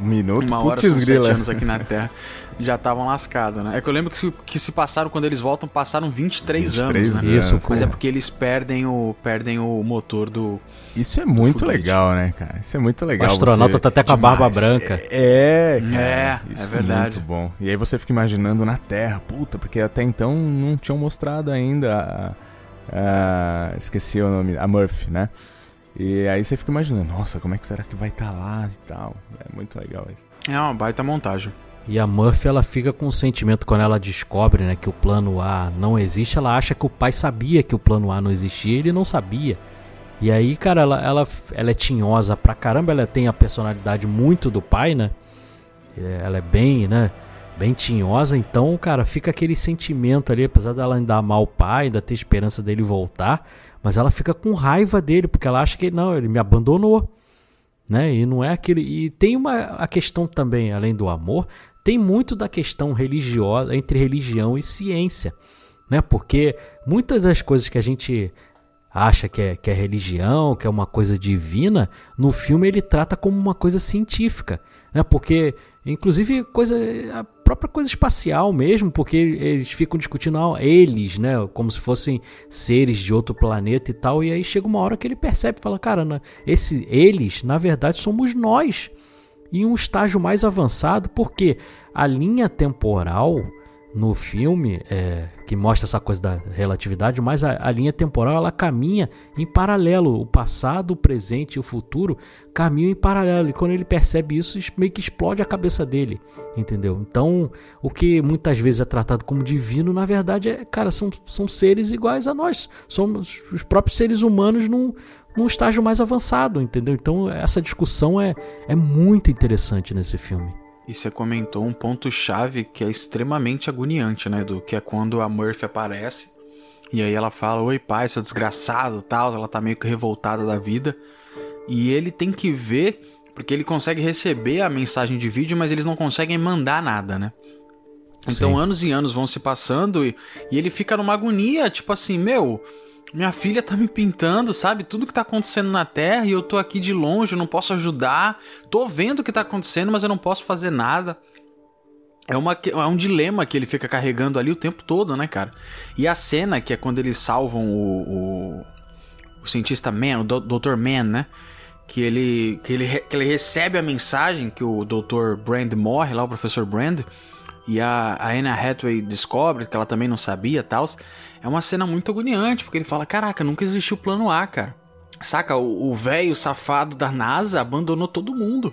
Um minuto, uma hora putz são grila. sete anos aqui na Terra, já estavam lascados, né? É que eu lembro que se, que se passaram, quando eles voltam, passaram 23, 23 anos, né? anos, Isso, Mas é com- porque eles perdem o, perdem o motor do... Isso é muito foguete. legal, né, cara? Isso é muito legal. O astronauta você- tá até com a barba Demais. branca. É, cara, É, isso é verdade. muito bom. E aí você fica imaginando na Terra, puta, porque até então não tinham mostrado ainda a, a- esqueci o nome, a Murphy, né? E aí você fica imaginando, nossa, como é que será que vai estar lá e tal. É muito legal isso. É uma baita montagem. E a Murphy, ela fica com um sentimento quando ela descobre, né, que o plano A não existe, ela acha que o pai sabia que o plano A não existia e ele não sabia. E aí, cara, ela, ela, ela é tinhosa pra caramba, ela tem a personalidade muito do pai, né? É, Ela é bem, né, bem tinhosa, então, cara, fica aquele sentimento ali, apesar dela ainda amar o pai, ainda ter esperança dele voltar, mas ela fica com raiva dele, porque ela acha que não, ele me abandonou né? E não é aquele. E tem uma a questão também, além do amor, tem muito da questão religiosa entre religião e ciência, né? Porque muitas das coisas que a gente acha que é, que é religião, que é uma coisa divina, no filme ele trata como uma coisa científica, né? Porque inclusive coisa a própria coisa espacial mesmo, porque eles ficam discutindo ah, eles, né, como se fossem seres de outro planeta e tal, e aí chega uma hora que ele percebe, fala, cara, esse eles, na verdade, somos nós. Em um estágio mais avançado, porque a linha temporal no filme, é, que mostra essa coisa da relatividade, mas a, a linha temporal ela caminha em paralelo. O passado, o presente e o futuro caminham em paralelo. E quando ele percebe isso, meio que explode a cabeça dele, entendeu? Então, o que muitas vezes é tratado como divino, na verdade, é, cara, são, são seres iguais a nós. Somos os próprios seres humanos num, num estágio mais avançado, entendeu? Então, essa discussão é, é muito interessante nesse filme. E você comentou um ponto-chave que é extremamente agoniante, né, Edu? Que é quando a Murphy aparece e aí ela fala: Oi, pai, seu desgraçado tal. Ela tá meio que revoltada da vida. E ele tem que ver, porque ele consegue receber a mensagem de vídeo, mas eles não conseguem mandar nada, né? Então Sim. anos e anos vão se passando e, e ele fica numa agonia, tipo assim, meu, minha filha tá me pintando, sabe? Tudo que tá acontecendo na Terra e eu tô aqui de longe, não posso ajudar. Tô vendo o que tá acontecendo, mas eu não posso fazer nada. É, uma, é um dilema que ele fica carregando ali o tempo todo, né, cara? E a cena, que é quando eles salvam o, o, o cientista Man, o Dr. Man, né? Que ele, que, ele, que ele recebe a mensagem que o Dr. Brand morre, lá o professor Brand, e a, a Anna Hathaway descobre que ela também não sabia e tal. É uma cena muito agoniante, porque ele fala: Caraca, nunca existiu plano A, cara. Saca, o o velho safado da NASA abandonou todo mundo.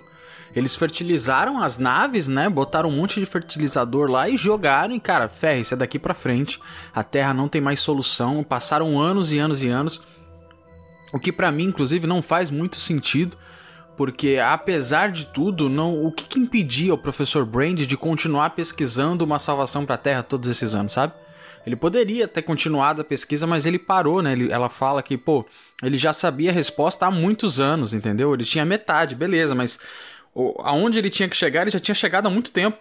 Eles fertilizaram as naves, né? Botaram um monte de fertilizador lá e jogaram. E, cara, ferre, isso é daqui pra frente. A Terra não tem mais solução. Passaram anos e anos e anos. O que pra mim, inclusive, não faz muito sentido. Porque, apesar de tudo, não, o que, que impedia o professor Brand de continuar pesquisando uma salvação pra Terra todos esses anos, sabe? Ele poderia ter continuado a pesquisa, mas ele parou, né? Ele- ela fala que, pô, ele já sabia a resposta há muitos anos, entendeu? Ele tinha metade, beleza, mas o- aonde ele tinha que chegar, ele já tinha chegado há muito tempo.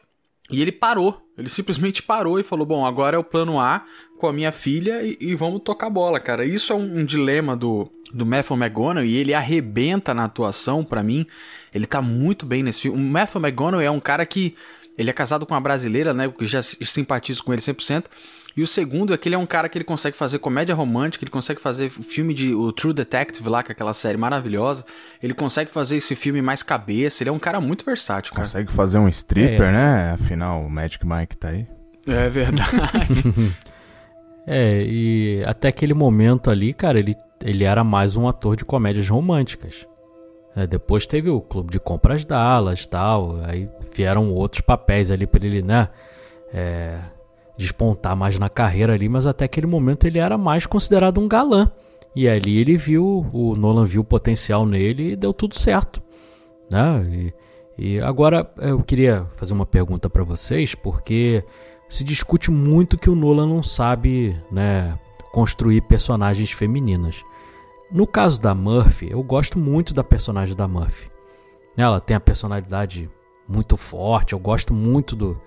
E ele parou. Ele simplesmente parou e falou: Bom, agora é o plano A com a minha filha e, e vamos tocar bola, cara. Isso é um, um dilema do, do Matthew McGonagall e ele arrebenta na atuação, pra mim. Ele tá muito bem nesse filme. O Matthew McGonagall é um cara que. Ele é casado com uma brasileira, né? Que já simpatizo com ele 100%. E o segundo é que ele é um cara que ele consegue fazer comédia romântica, ele consegue fazer filme de o True Detective lá, que é aquela série maravilhosa. Ele consegue fazer esse filme mais cabeça. Ele é um cara muito versátil, cara. Consegue fazer um stripper, É. né? Afinal, o Magic Mike tá aí. É verdade. É, e até aquele momento ali, cara, ele, ele era mais um ator de comédias românticas. É, depois teve o Clube de Compras Dallas tal, aí vieram outros papéis ali pra ele, né, é, despontar mais na carreira ali, mas até aquele momento ele era mais considerado um galã. E ali ele viu, o Nolan viu o potencial nele e deu tudo certo, né? E, e agora eu queria fazer uma pergunta pra vocês, porque se discute muito que o Nolan não sabe, né, construir personagens femininas. No caso da Murphy, eu gosto muito da personagem da Murphy. Ela tem a personalidade muito forte, eu gosto muito do,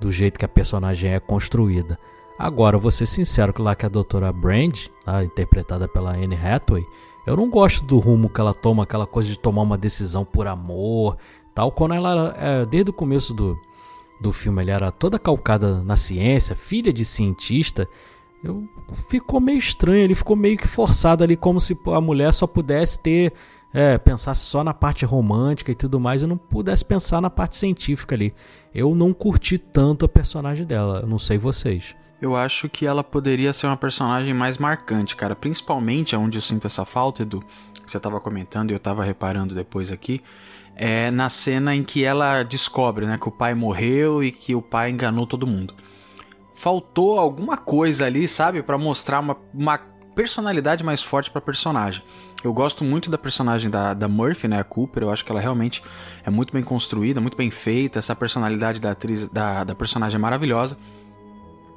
do jeito que a personagem é construída. Agora, vou ser sincero que lá que a doutora Brand, tá, interpretada pela Anne Hathaway, eu não gosto do rumo que ela toma, aquela coisa de tomar uma decisão por amor, Tal quando ela é, desde o começo do, do filme ela era toda calcada na ciência, filha de cientista, eu ficou meio estranho, ele ficou meio que forçado ali como se a mulher só pudesse ter é, só na parte romântica e tudo mais e não pudesse pensar na parte científica ali. Eu não curti tanto a personagem dela, não sei vocês. Eu acho que ela poderia ser uma personagem mais marcante, cara. Principalmente onde eu sinto essa falta, Edu, que você estava comentando e eu estava reparando depois aqui, é na cena em que ela descobre né, que o pai morreu e que o pai enganou todo mundo. Faltou alguma coisa ali, sabe, para mostrar uma, uma personalidade mais forte para personagem. Eu gosto muito da personagem da, da Murphy, né, a Cooper. Eu acho que ela realmente é muito bem construída, muito bem feita. Essa personalidade da atriz, da, da personagem é maravilhosa.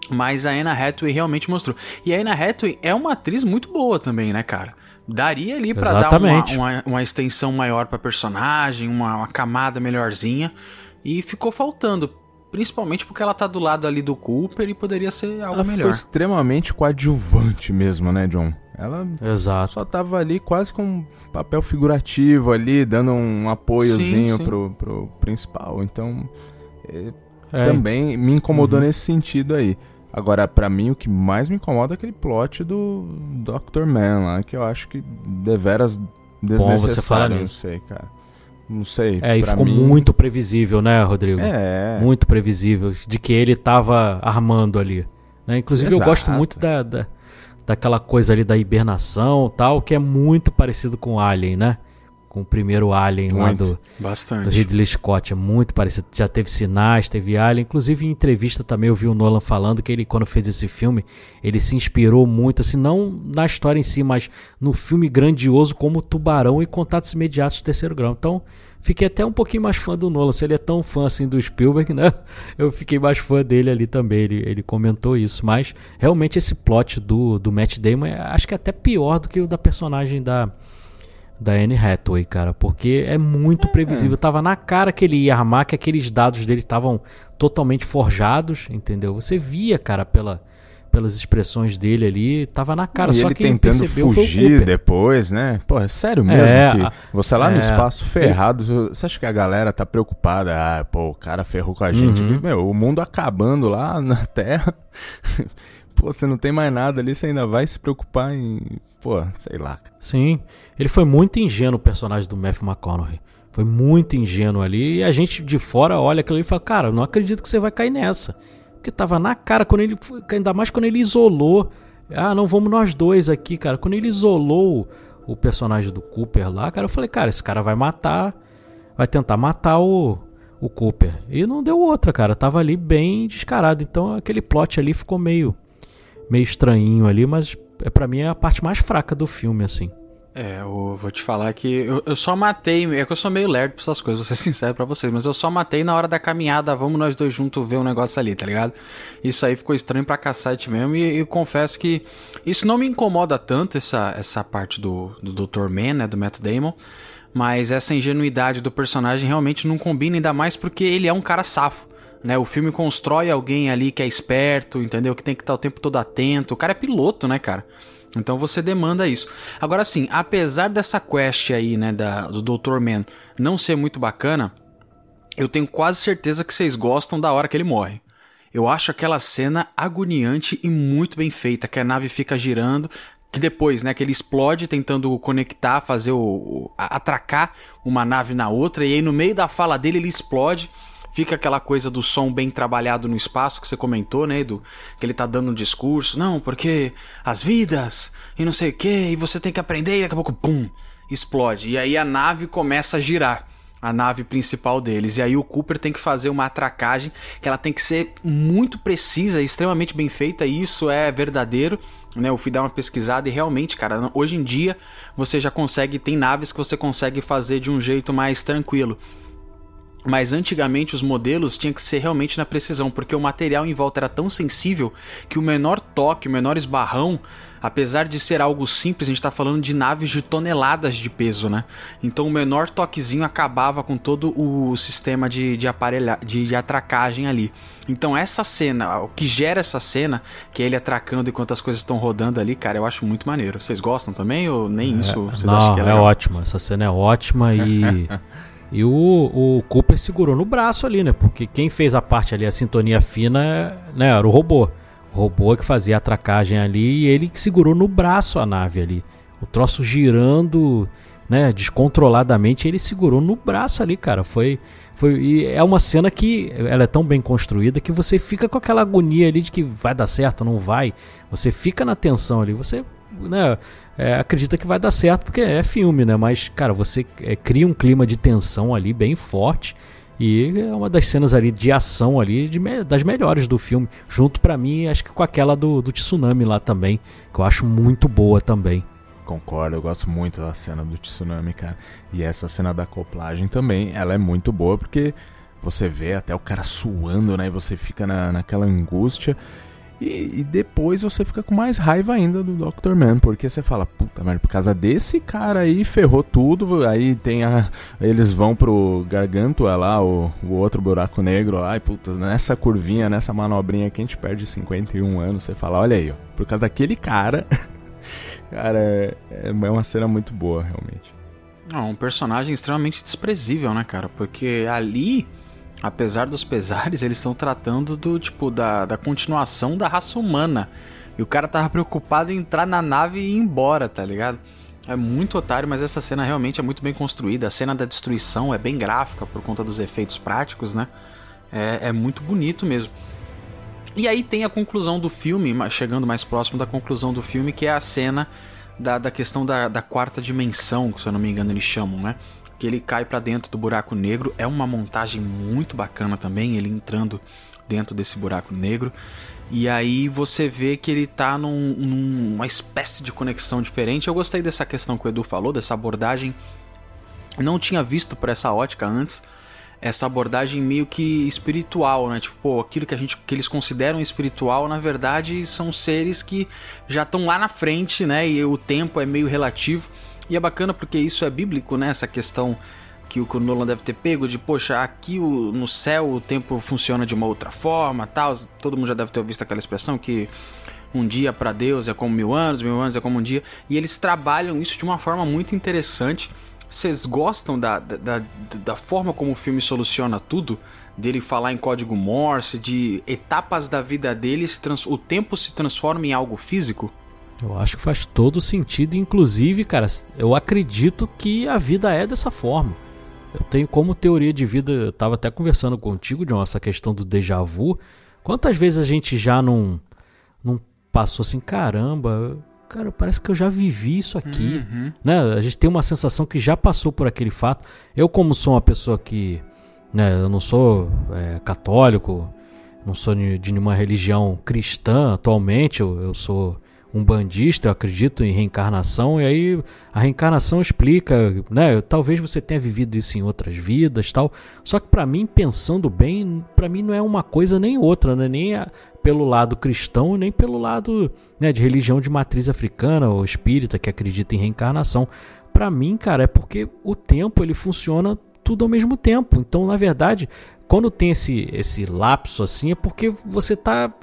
Mas a Anna Hathaway realmente mostrou. E a Anna Hathaway é uma atriz muito boa também, né, cara? Daria ali para dar uma, uma, uma, extensão maior pra personagem, uma, uma camada melhorzinha. E ficou faltando. Principalmente porque ela tá do lado ali do Cooper e poderia ser algo ela melhor. Ficou extremamente coadjuvante mesmo, né, John? Ela Exato. só tava ali quase com um papel figurativo ali, dando um apoiozinho sim, sim. Pro, pro principal. Então, é, é. também me incomodou uhum. nesse sentido aí. Agora, para mim, o que mais me incomoda é aquele plot do Dr. Man lá, que eu acho que deveras desnecessário. Não sei, cara. Não sei. É, e ficou mim... muito previsível, né, Rodrigo? É. Muito previsível. De que ele tava armando ali. Né? Inclusive, Exato. eu gosto muito da, da daquela coisa ali da hibernação tal, que é muito parecido com Alien, né? Com o primeiro Alien muito, lá do, bastante. do Ridley Scott. É muito parecido. Já teve sinais, teve Alien. Inclusive, em entrevista também eu vi o Nolan falando que ele, quando fez esse filme, ele se inspirou muito, assim, não na história em si, mas no filme grandioso como Tubarão e Contatos Imediatos do Terceiro Grau. Então, Fiquei até um pouquinho mais fã do Nolan. Se ele é tão fã assim do Spielberg, né? Eu fiquei mais fã dele ali também. Ele, ele comentou isso. Mas realmente esse plot do, do Matt Damon é, acho que é até pior do que o da personagem da, da Anne Hathaway, cara. Porque é muito é. previsível. Tava na cara que ele ia armar, que aqueles dados dele estavam totalmente forjados, entendeu? Você via, cara, pela pelas expressões dele ali, tava na cara. E só ele que tentando fugir depois, né? Pô, é sério mesmo é, que você lá é, no espaço ferrado, você acha que a galera tá preocupada? Ah, pô, o cara ferrou com a gente. Uhum. Meu, o mundo acabando lá na Terra. pô, você não tem mais nada ali, você ainda vai se preocupar em, pô, sei lá. Sim, ele foi muito ingênuo o personagem do Matthew McConaughey. Foi muito ingênuo ali e a gente de fora olha aquilo e fala, cara, não acredito que você vai cair nessa. Porque tava na cara quando ele. Ainda mais quando ele isolou. Ah, não, vamos nós dois aqui, cara. Quando ele isolou o personagem do Cooper lá, cara, eu falei, cara, esse cara vai matar. Vai tentar matar o, o Cooper. E não deu outra, cara. Tava ali bem descarado. Então aquele plot ali ficou meio. meio estranhinho ali, mas é para mim é a parte mais fraca do filme, assim. É, eu vou te falar que eu, eu só matei. É que eu sou meio lerdo pra essas coisas, vou ser sincero pra vocês. Mas eu só matei na hora da caminhada. Vamos nós dois juntos ver um negócio ali, tá ligado? Isso aí ficou estranho pra caçete mesmo. E eu confesso que isso não me incomoda tanto, essa, essa parte do, do Dr. Man, né? Do Matt Damon. Mas essa ingenuidade do personagem realmente não combina, ainda mais porque ele é um cara safo. Né, o filme constrói alguém ali que é esperto, entendeu? Que tem que estar o tempo todo atento. O cara é piloto, né, cara? Então você demanda isso. Agora sim, apesar dessa quest aí, né, da, do Dr. Man não ser muito bacana, eu tenho quase certeza que vocês gostam da hora que ele morre. Eu acho aquela cena agoniante e muito bem feita, que a nave fica girando, que depois, né, que ele explode tentando conectar, fazer o, o atracar uma nave na outra e aí no meio da fala dele ele explode Fica aquela coisa do som bem trabalhado no espaço que você comentou, né, Edu? Que ele tá dando um discurso. Não, porque as vidas e não sei o que, e você tem que aprender, e daqui a pouco, pum, explode. E aí a nave começa a girar a nave principal deles. E aí o Cooper tem que fazer uma atracagem que ela tem que ser muito precisa, extremamente bem feita, e isso é verdadeiro. Né, eu fui dar uma pesquisada e realmente, cara, hoje em dia você já consegue, tem naves que você consegue fazer de um jeito mais tranquilo. Mas antigamente os modelos tinham que ser realmente na precisão, porque o material em volta era tão sensível que o menor toque, o menor esbarrão, apesar de ser algo simples, a gente está falando de naves de toneladas de peso, né? Então o menor toquezinho acabava com todo o sistema de, de aparelha, de, de atracagem ali. Então essa cena, o que gera essa cena, que é ele atracando enquanto as coisas estão rodando ali, cara, eu acho muito maneiro. Vocês gostam também ou nem é, isso? Vocês não, acham que é, é ótimo. Essa cena é ótima e E o, o Cooper segurou no braço ali, né? Porque quem fez a parte ali, a sintonia fina, né, era o robô. O robô que fazia a atracagem ali e ele que segurou no braço a nave ali. O troço girando, né, descontroladamente, ele segurou no braço ali, cara. Foi foi e é uma cena que ela é tão bem construída que você fica com aquela agonia ali de que vai dar certo, não vai. Você fica na tensão ali, você, né, é, acredita que vai dar certo porque é filme, né? Mas, cara, você é, cria um clima de tensão ali bem forte. E é uma das cenas ali de ação ali, de das melhores do filme. Junto para mim, acho que com aquela do, do tsunami lá também, que eu acho muito boa também. Concordo, eu gosto muito da cena do tsunami, cara. E essa cena da acoplagem também, ela é muito boa porque você vê até o cara suando, né? E você fica na, naquela angústia. E, e, depois você fica com mais raiva ainda do Dr. Man, porque você fala, puta merda, por causa desse cara aí ferrou tudo. Aí tem a. Eles vão pro Gargantua lá, o, o outro buraco negro. Ai, puta, nessa curvinha, nessa manobrinha aqui a gente perde 51 anos. Você fala, olha aí, ó, por causa daquele cara. cara, é, é uma cena muito boa, realmente. Não, um personagem extremamente desprezível, né, cara? Porque ali apesar dos pesares, eles estão tratando do tipo da, da continuação da raça humana. E o cara tava preocupado em entrar na nave e ir embora, tá ligado? É muito otário, mas essa cena realmente é muito bem construída. A cena da destruição é bem gráfica por conta dos efeitos práticos, né? É, é muito bonito mesmo. E aí tem a conclusão do filme, chegando mais próximo da conclusão do filme, que é a cena da, da questão da, da quarta dimensão, que se eu não me engano eles chamam, né? Que ele cai para dentro do buraco negro. É uma montagem muito bacana também, ele entrando dentro desse buraco negro. E aí você vê que ele tá num, numa espécie de conexão diferente. Eu gostei dessa questão que o Edu falou, dessa abordagem. Não tinha visto por essa ótica antes. Essa abordagem meio que espiritual, né? Tipo, pô, aquilo que a gente que eles consideram espiritual, na verdade, são seres que já estão lá na frente, né? E o tempo é meio relativo. E é bacana porque isso é bíblico, né? Essa questão que o Nolan deve ter pego de, poxa, aqui o, no céu o tempo funciona de uma outra forma, tal. Todo mundo já deve ter visto aquela expressão que um dia para Deus é como mil anos, mil anos é como um dia. E eles trabalham isso de uma forma muito interessante. Vocês gostam da, da, da, forma como o filme soluciona tudo? Dele falar em código Morse, de etapas da vida dele, se trans, o tempo se transforma em algo físico? Eu acho que faz todo sentido, inclusive, cara, eu acredito que a vida é dessa forma. Eu tenho como teoria de vida, eu tava até conversando contigo, John, essa questão do déjà vu. Quantas vezes a gente já não, não passou assim, caramba, cara, parece que eu já vivi isso aqui, uhum. né? A gente tem uma sensação que já passou por aquele fato. Eu como sou uma pessoa que, né, eu não sou é, católico, não sou de nenhuma religião cristã atualmente, eu, eu sou um bandista, eu acredito em reencarnação, e aí a reencarnação explica, né? Talvez você tenha vivido isso em outras vidas, tal. Só que para mim, pensando bem, para mim não é uma coisa nem outra, né? Nem a, pelo lado cristão, nem pelo lado né, de religião de matriz africana ou espírita que acredita em reencarnação. Para mim, cara, é porque o tempo ele funciona tudo ao mesmo tempo. Então, na verdade, quando tem esse, esse lapso assim, é porque você está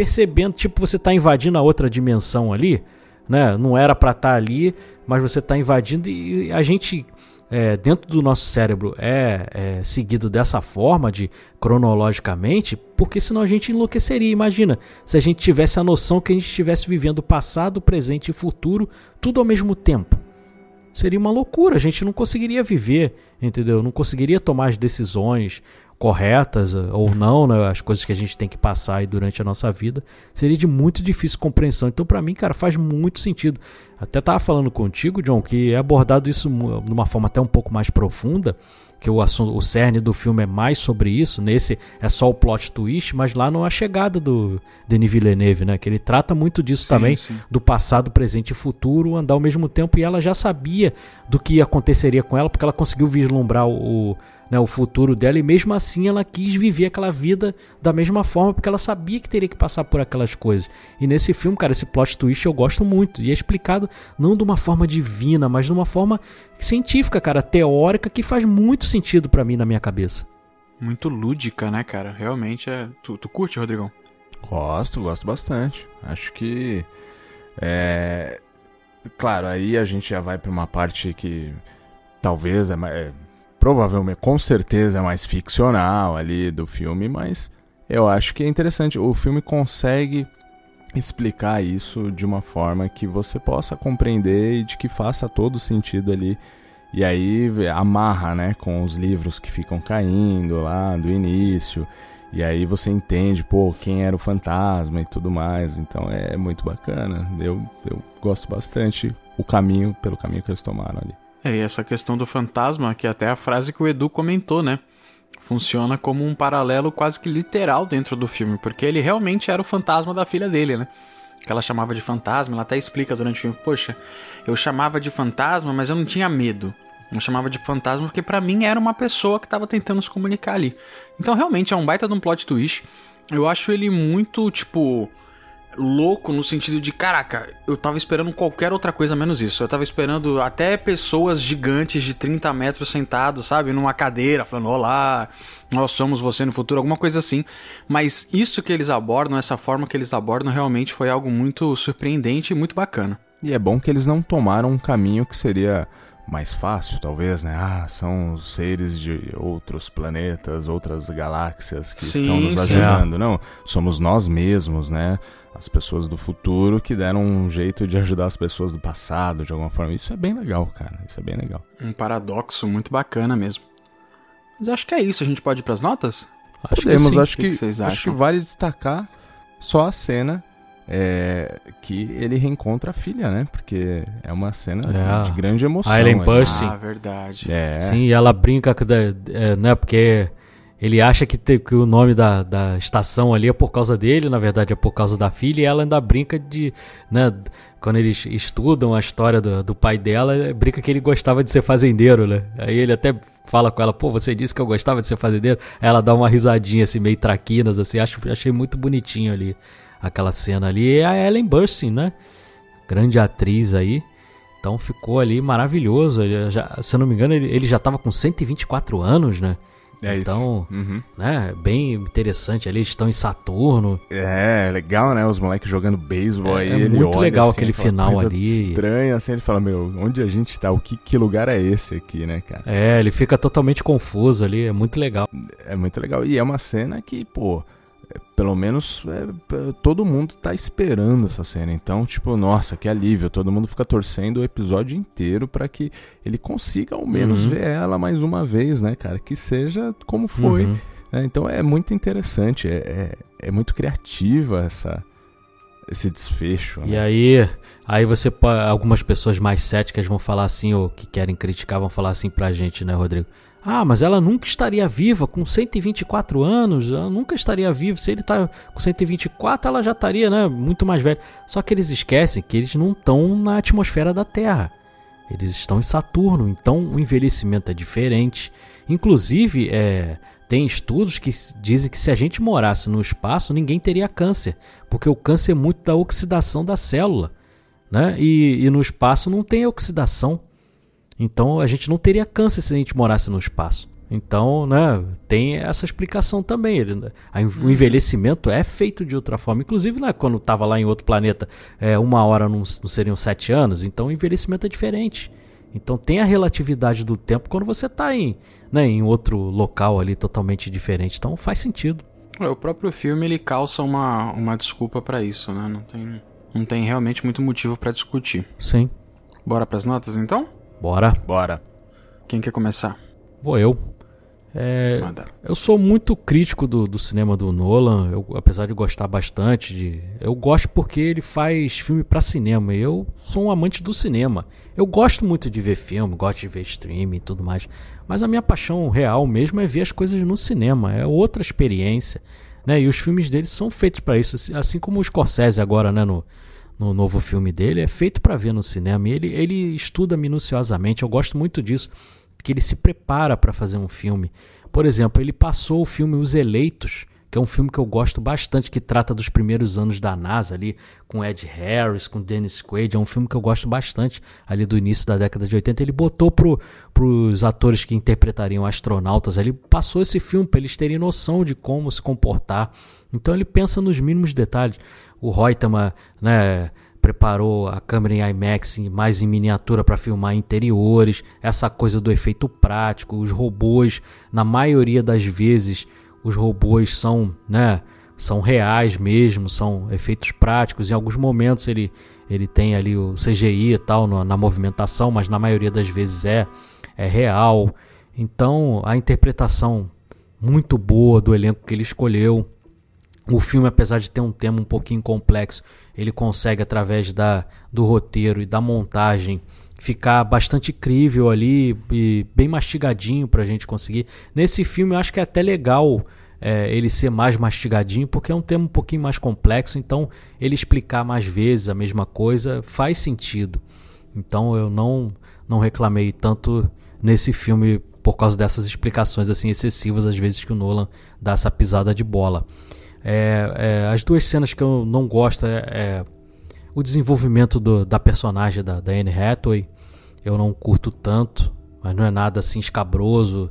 percebendo, tipo, você está invadindo a outra dimensão ali, né? Não era para estar tá ali, mas você está invadindo e a gente é, dentro do nosso cérebro é, é, seguido dessa forma, de cronologicamente, porque senão a gente enlouqueceria. Imagina se a gente tivesse a noção que a gente estivesse vivendo passado, presente e futuro, tudo ao mesmo tempo. Seria uma loucura, a gente não conseguiria viver, entendeu? Não conseguiria tomar as decisões, corretas eh, ou não, né, as coisas que a gente tem que passar aí durante a nossa vida, seria de muito difícil compreensão. Então, para mim, cara, faz muito sentido. Até tava falando contigo, John, que é abordado isso de uma forma até um pouco mais profunda, que o assunto, o cerne do filme é mais sobre isso. Nesse é só o plot twist, mas lá não é a chegada do Denis Villeneuve, né? Que ele trata muito disso sim, também, sim. do passado, presente e futuro andar ao mesmo tempo. E ela já sabia do que aconteceria com ela, porque ela conseguiu vislumbrar o, né, o futuro dela e mesmo assim ela quis viver aquela vida da mesma forma porque ela sabia que teria que passar por aquelas coisas. E nesse filme, cara, esse plot twist eu gosto muito e é explicado não de uma forma divina, mas de uma forma científica, cara, teórica que faz muito sentido para mim na minha cabeça. Muito lúdica, né, cara? Realmente é. Tu, tu curte, Rodrigão? Gosto, gosto bastante. Acho que. É. Claro, aí a gente já vai para uma parte que talvez é, provavelmente, com certeza é mais ficcional ali do filme, mas eu acho que é interessante. O filme consegue explicar isso de uma forma que você possa compreender e de que faça todo sentido ali. E aí amarra, né, com os livros que ficam caindo lá do início. E aí você entende, pô, quem era o fantasma e tudo mais. Então é muito bacana. Eu, eu gosto bastante o caminho, pelo caminho que eles tomaram ali. É, e essa questão do fantasma, que é até a frase que o Edu comentou, né? Funciona como um paralelo quase que literal dentro do filme, porque ele realmente era o fantasma da filha dele, né? Que ela chamava de fantasma, ela até explica durante o filme, poxa, eu chamava de fantasma, mas eu não tinha medo. Eu chamava de fantasma porque para mim era uma pessoa que estava tentando se comunicar ali. Então realmente é um baita de um plot twist. Eu acho ele muito, tipo, louco no sentido de, caraca, eu tava esperando qualquer outra coisa menos isso. Eu tava esperando até pessoas gigantes de 30 metros sentados, sabe, numa cadeira, falando: Olá, nós somos você no futuro, alguma coisa assim. Mas isso que eles abordam, essa forma que eles abordam, realmente foi algo muito surpreendente e muito bacana. E é bom que eles não tomaram um caminho que seria mais fácil, talvez, né? Ah, são seres de outros planetas, outras galáxias que sim, estão nos ajudando. Sim. Não, somos nós mesmos, né? As pessoas do futuro que deram um jeito de ajudar as pessoas do passado de alguma forma. Isso é bem legal, cara. Isso é bem legal. Um paradoxo muito bacana mesmo. Mas acho que é isso. A gente pode ir pras notas? Acho Podemos, que sim. acho que, que, que acho que vale destacar só a cena é, que ele reencontra a filha, né? Porque é uma cena é. de grande emoção. A Ellen Burstyn. Ah, verdade. É. Sim, e ela brinca, com, é, né? Porque ele acha que, te, que o nome da, da estação ali é por causa dele, na verdade é por causa da filha, e ela ainda brinca de. Né, quando eles estudam a história do, do pai dela, brinca que ele gostava de ser fazendeiro, né? Aí ele até fala com ela, pô, você disse que eu gostava de ser fazendeiro? Aí ela dá uma risadinha assim, meio traquinas, assim, acho, achei muito bonitinho ali aquela cena ali. E a Ellen Burstyn, né? Grande atriz aí. Então ficou ali maravilhoso. Já, se eu não me engano, ele, ele já estava com 124 anos, né? É então, isso. Uhum. né, bem interessante ali, eles estão em Saturno. É, legal, né, os moleques jogando beisebol é, aí. É muito legal assim, aquele final ali. estranho, assim, ele fala, meu, onde a gente tá? O que, que lugar é esse aqui, né, cara? É, ele fica totalmente confuso ali, é muito legal. É muito legal. E é uma cena que, pô, pelo menos é, todo mundo tá esperando essa cena. Então, tipo, nossa, que alívio. Todo mundo fica torcendo o episódio inteiro para que ele consiga ao menos uhum. ver ela mais uma vez, né, cara? Que seja como foi. Uhum. Né? Então é muito interessante, é, é, é, muito criativa essa, esse desfecho. E né? aí, aí você algumas pessoas mais céticas vão falar assim, ou que querem criticar, vão falar assim pra gente, né, Rodrigo? Ah, mas ela nunca estaria viva com 124 anos, ela nunca estaria viva. Se ele está com 124, ela já estaria né, muito mais velha. Só que eles esquecem que eles não estão na atmosfera da Terra. Eles estão em Saturno, então o envelhecimento é diferente. Inclusive, é, tem estudos que dizem que se a gente morasse no espaço, ninguém teria câncer, porque o câncer é muito da oxidação da célula. Né? E, e no espaço não tem oxidação. Então a gente não teria câncer se a gente morasse no espaço. Então, né, tem essa explicação também. Ele, a, o uhum. envelhecimento é feito de outra forma. Inclusive, né, quando estava lá em outro planeta, é, uma hora não, não seriam sete anos, então o envelhecimento é diferente. Então tem a relatividade do tempo quando você está em, né, em outro local ali totalmente diferente. Então faz sentido. É, o próprio filme ele calça uma, uma desculpa para isso, né? Não tem, não tem realmente muito motivo para discutir. Sim. Bora para as notas então? Bora. Bora. Quem quer começar? Vou eu. É, eu sou muito crítico do, do cinema do Nolan, eu, apesar de gostar bastante de. Eu gosto porque ele faz filme para cinema. Eu sou um amante do cinema. Eu gosto muito de ver filme, gosto de ver streaming e tudo mais. Mas a minha paixão real mesmo é ver as coisas no cinema. É outra experiência. Né? E os filmes dele são feitos para isso. Assim como o Scorsese agora, né? No, no novo filme dele é feito para ver no cinema. E ele, ele estuda minuciosamente. Eu gosto muito disso, que ele se prepara para fazer um filme. Por exemplo, ele passou o filme Os Eleitos, que é um filme que eu gosto bastante, que trata dos primeiros anos da NASA ali, com Ed Harris, com Dennis Quaid. É um filme que eu gosto bastante ali do início da década de 80. Ele botou para os atores que interpretariam astronautas ali, passou esse filme para eles terem noção de como se comportar. Então ele pensa nos mínimos detalhes o Reutemann, né, preparou a câmera em IMAX mais em miniatura para filmar interiores, essa coisa do efeito prático, os robôs, na maioria das vezes, os robôs são, né, são reais mesmo, são efeitos práticos. Em alguns momentos ele, ele tem ali o CGI e tal no, na movimentação, mas na maioria das vezes é, é real. Então a interpretação muito boa do elenco que ele escolheu. O filme, apesar de ter um tema um pouquinho complexo, ele consegue, através da, do roteiro e da montagem, ficar bastante crível ali e bem mastigadinho para a gente conseguir. Nesse filme, eu acho que é até legal é, ele ser mais mastigadinho, porque é um tema um pouquinho mais complexo, então ele explicar mais vezes a mesma coisa faz sentido. Então eu não, não reclamei tanto nesse filme por causa dessas explicações assim excessivas às vezes que o Nolan dá essa pisada de bola. É, é, as duas cenas que eu não gosto é, é o desenvolvimento do, da personagem da, da Anne Hathaway. Eu não curto tanto, mas não é nada assim escabroso.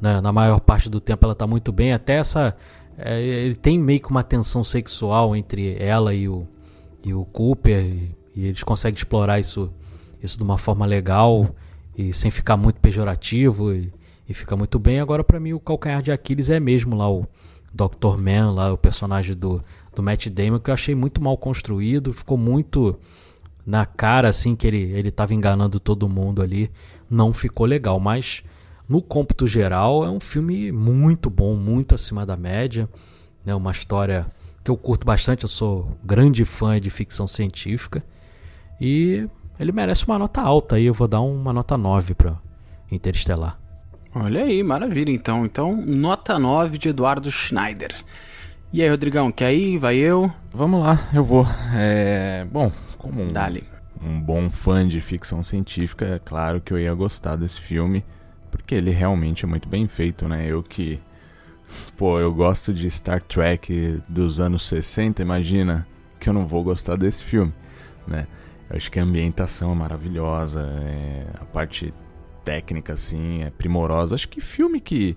Né? Na maior parte do tempo ela está muito bem. Até essa. É, ele tem meio que uma tensão sexual entre ela e o, e o Cooper. E, e eles conseguem explorar isso, isso de uma forma legal e sem ficar muito pejorativo. E, e fica muito bem. Agora, para mim, o calcanhar de Aquiles é mesmo lá o Dr. Man, lá, o personagem do, do Matt Damon, que eu achei muito mal construído. Ficou muito na cara, assim, que ele, ele tava enganando todo mundo ali. Não ficou legal, mas no cômputo geral, é um filme muito bom, muito acima da média. É uma história que eu curto bastante, eu sou grande fã de ficção científica. E ele merece uma nota alta aí, eu vou dar uma nota 9 para Interestelar. Olha aí, maravilha então. Então, nota 9 de Eduardo Schneider. E aí, Rodrigão, quer ir? Vai eu? Vamos lá, eu vou. É... Bom, como um, um bom fã de ficção científica, é claro que eu ia gostar desse filme. Porque ele realmente é muito bem feito, né? Eu que. Pô, eu gosto de Star Trek dos anos 60, imagina que eu não vou gostar desse filme, né? Eu acho que a ambientação é maravilhosa, é... a parte técnica, assim, é primorosa. Acho que filme que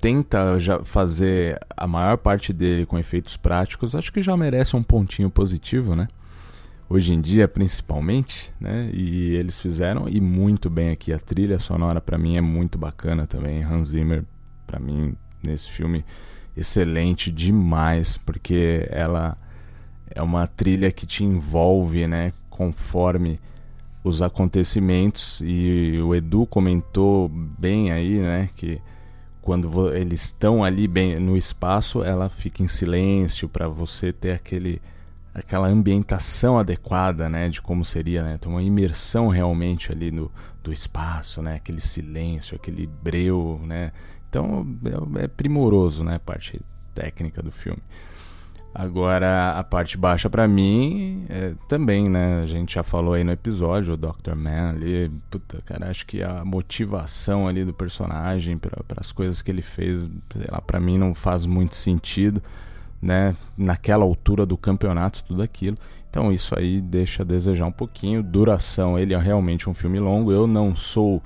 tenta já fazer a maior parte dele com efeitos práticos, acho que já merece um pontinho positivo, né? hoje em dia principalmente, né? E eles fizeram e muito bem aqui a trilha sonora para mim é muito bacana também. Hans Zimmer para mim nesse filme excelente demais, porque ela é uma trilha que te envolve, né, conforme os acontecimentos e o Edu comentou bem aí, né, que quando eles estão ali bem no espaço, ela fica em silêncio para você ter aquele aquela ambientação adequada, né, de como seria, né, uma imersão realmente ali no do espaço, né, aquele silêncio, aquele breu, né, então é, é primoroso, né, a parte técnica do filme. Agora a parte baixa para mim é, também, né? A gente já falou aí no episódio o Dr. Man ali, puta, cara, acho que a motivação ali do personagem para as coisas que ele fez, sei lá, para mim não faz muito sentido né, naquela altura do campeonato, tudo aquilo. Então isso aí deixa a desejar um pouquinho. Duração, ele é realmente um filme longo. Eu não sou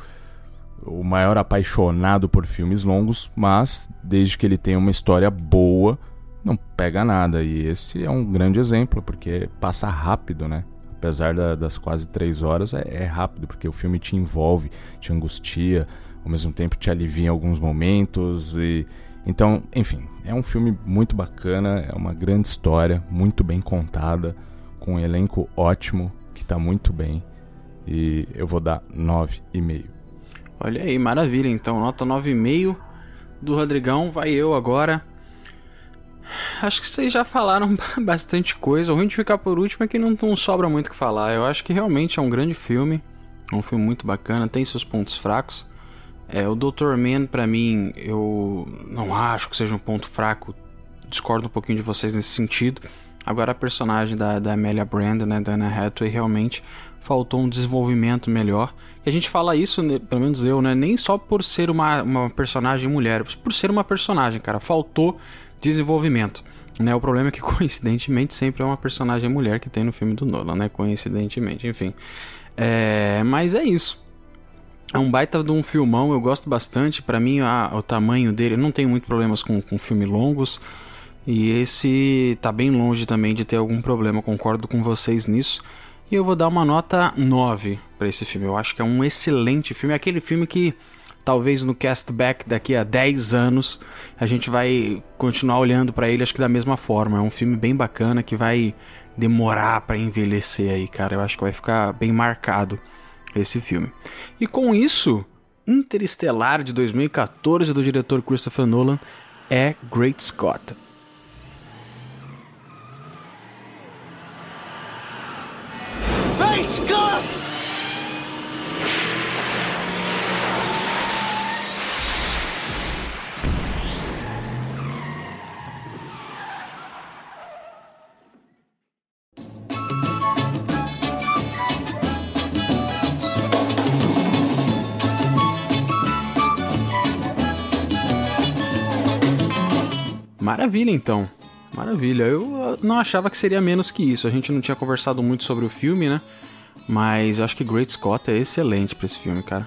o maior apaixonado por filmes longos, mas desde que ele tenha uma história boa, não pega nada. E esse é um grande exemplo, porque passa rápido, né? Apesar da, das quase três horas, é, é rápido, porque o filme te envolve, te angustia, ao mesmo tempo te alivia em alguns momentos e então, enfim, é um filme muito bacana, é uma grande história, muito bem contada, com um elenco ótimo, que está muito bem. E eu vou dar 9,5. Olha aí, maravilha. Então, nota 9,5 do Rodrigão. Vai eu agora. Acho que vocês já falaram bastante coisa. O ruim de ficar por último é que não, não sobra muito o que falar. Eu acho que realmente é um grande filme. É um filme muito bacana, tem seus pontos fracos. É, o Dr. Man, para mim, eu não acho que seja um ponto fraco. Discordo um pouquinho de vocês nesse sentido. Agora, a personagem da, da Amelia Brand, né, da Anna Hathaway, realmente faltou um desenvolvimento melhor. E a gente fala isso, né, pelo menos eu, né, nem só por ser uma, uma personagem mulher, por ser uma personagem, cara. Faltou desenvolvimento. Né? O problema é que, coincidentemente, sempre é uma personagem mulher que tem no filme do Nolan, né? Coincidentemente, enfim. É... Mas é isso. É um baita de um filmão, eu gosto bastante. Para mim, o tamanho dele, eu não tenho muito problemas com, com filmes longos. E esse tá bem longe também de ter algum problema, concordo com vocês nisso. E eu vou dar uma nota 9 para esse filme. Eu acho que é um excelente filme, é aquele filme que talvez no castback daqui a 10 anos a gente vai continuar olhando para ele acho que da mesma forma. É um filme bem bacana que vai demorar para envelhecer aí, cara. Eu acho que vai ficar bem marcado esse filme. E com isso, Interestelar de 2014 do diretor Christopher Nolan é Great Scott. Maravilha, então. Maravilha. Eu não achava que seria menos que isso. A gente não tinha conversado muito sobre o filme, né? Mas eu acho que Great Scott é excelente pra esse filme, cara.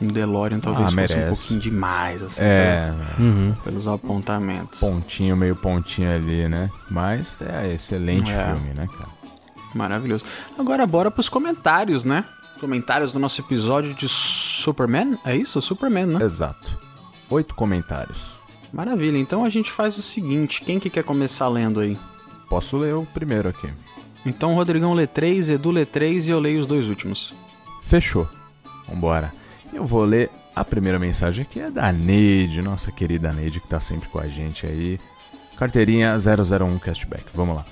Um DeLorean talvez Ah, fosse um merece. pouquinho demais, assim, É, pelos, Uhum. pelos apontamentos. pontinho, meio pontinho ali, né? Mas é excelente É. filme, né, cara? Maravilhoso. Agora bora pros comentários, né? Comentários do nosso episódio de Superman. É isso? Superman, né? Exato. Oito comentários. Maravilha. Então a gente faz o seguinte: quem que quer começar lendo aí? Posso ler o primeiro aqui. Então, Rodrigão lê 3, Edu lê 3 e eu leio os dois últimos. Fechou. Vambora. Eu vou ler a primeira mensagem aqui, é da Neide, nossa querida Neide, que tá sempre com a gente aí. Carteirinha 001 Cashback, vamos lá.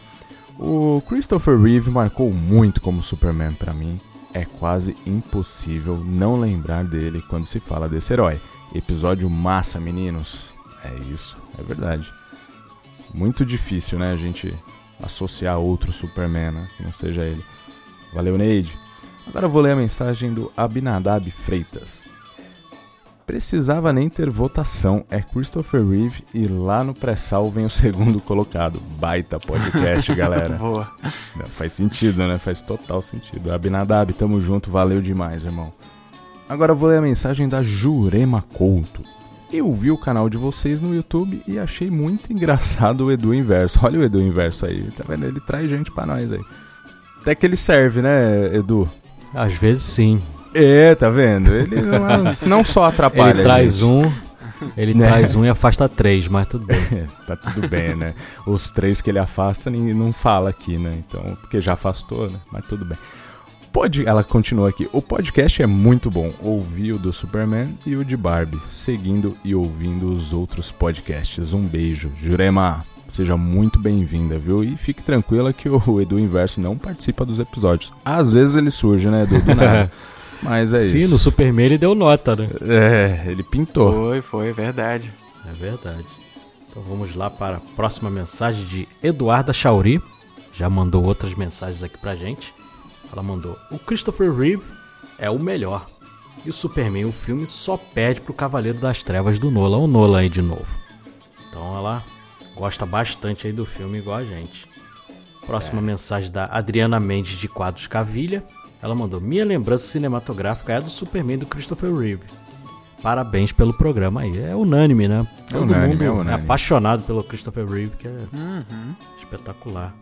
O Christopher Reeve marcou muito como Superman pra mim. É quase impossível não lembrar dele quando se fala desse herói. Episódio massa, meninos. É isso, é verdade. Muito difícil, né, a gente associar outro Superman, né, que não seja ele. Valeu, Neide. Agora eu vou ler a mensagem do Abinadab Freitas. Precisava nem ter votação, é Christopher Reeve e lá no pré-sal vem o segundo colocado. Baita podcast, galera. Boa. É, Faz sentido, né? Faz total sentido. Abinadab, tamo junto, valeu demais, irmão. Agora eu vou ler a mensagem da Jurema Couto. Eu vi o canal de vocês no YouTube e achei muito engraçado o Edu Inverso. Olha o Edu Inverso aí, tá vendo? Ele traz gente pra nós aí. Até que ele serve, né, Edu? Às vezes sim. É, tá vendo? Ele não, é- não só atrapalha. Ele traz gente. um, ele Né? traz um e afasta três, mas tudo bem. É, tá tudo bem, né? Os três que ele afasta, ninguém não fala aqui, né? Então, porque já afastou, né? Mas tudo bem. Pode, ela continua aqui. O podcast é muito bom. Ouvi o do Superman e o de Barbie, seguindo e ouvindo os outros podcasts. Um beijo. Jurema, seja muito bem-vinda, viu? E fique tranquila que o Edu Inverso não participa dos episódios. Às vezes ele surge, né, Edu? Do nada. Mas é Sim, isso. no Superman ele deu nota, né? É, ele pintou. Foi, foi, verdade. É verdade. Então vamos lá para a próxima mensagem de Eduarda Chauri. Já mandou outras mensagens aqui pra gente. Ela mandou: O Christopher Reeve é o melhor. E o Superman, o filme, só perde pro Cavaleiro das Trevas do Nolan. O Nolan aí de novo. Então ela gosta bastante aí do filme, igual a gente. Próxima mensagem da Adriana Mendes de Quadros Cavilha. Ela mandou: Minha lembrança cinematográfica é do Superman do Christopher Reeve. Parabéns pelo programa aí. É unânime, né? Todo unânime, mundo é é, apaixonado pelo Christopher Reeve, que é espetacular.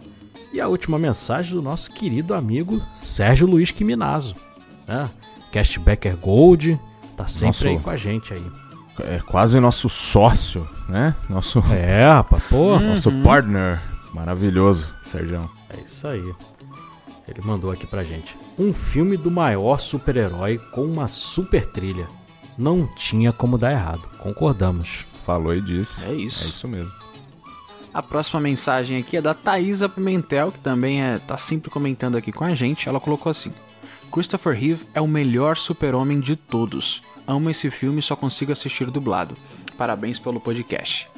E a última mensagem do nosso querido amigo Sérgio Luiz Quiminazo. Né? Cashbacker Gold. Tá sempre Nosso- aí com a gente aí. É quase nosso sócio, né? Nosso, É, rapaz, pô. nosso partner. Maravilhoso, Sérgio. É isso aí. Ele mandou aqui pra gente. Um filme do maior super-herói com uma super trilha. Não tinha como dar errado. Concordamos. Falou e disse. É isso. É isso mesmo. A próxima mensagem aqui é da Thaisa Pimentel, que também é, tá sempre comentando aqui com a gente. Ela colocou assim: Christopher Reeve é o melhor super-homem de todos. Amo esse filme e só consigo assistir dublado. Parabéns pelo podcast.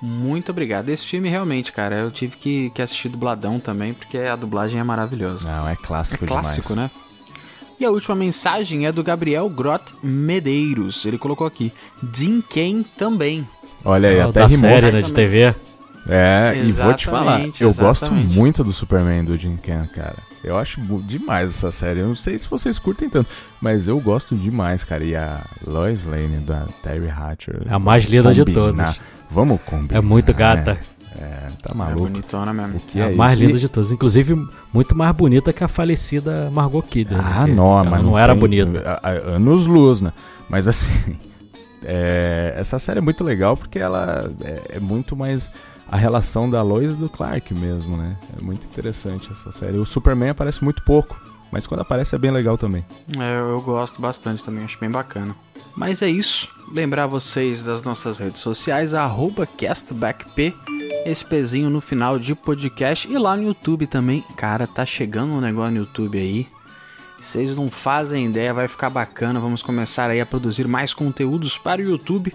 Muito obrigado. Esse filme realmente, cara, eu tive que, que assistir dubladão também, porque a dublagem é maravilhosa. Não, é clássico, É clássico, demais. né? E a última mensagem é do Gabriel Grot Medeiros. Ele colocou aqui: Jim Kane também. Olha aí, Ah, até da rimou. série, né, de TV. É, e vou te falar, Exatamente, eu gosto exatamente. muito do Superman do Jim Ken, cara. Eu acho demais essa série. Eu não sei se vocês curtem tanto, mas eu gosto demais, cara. E a Lois Lane da Terry Hatcher. É a mais linda de todas. Vamos combinar. É muito gata. né? É, tá É maluco. bonitona mesmo. O que É é, a mais isso? linda de todas. Inclusive, muito mais bonita que a falecida Margot Kidder. né? Ah, Que não, mas não, era tem- bonita. Anos luz, né? Mas assim, é, essa série é muito legal porque ela é, é muito mais a relação da Lois e do Clark mesmo, né? É muito interessante essa série. O Superman aparece muito pouco, mas quando aparece é bem legal também. É, eu, gosto bastante também, acho bem bacana. Mas é isso. Lembrar vocês das nossas redes sociais, CastbackP, esse pezinho no final de podcast e lá no YouTube também. Cara, tá chegando um negócio no YouTube aí. Vocês não fazem ideia, vai ficar bacana. Vamos começar aí a produzir mais conteúdos para o YouTube.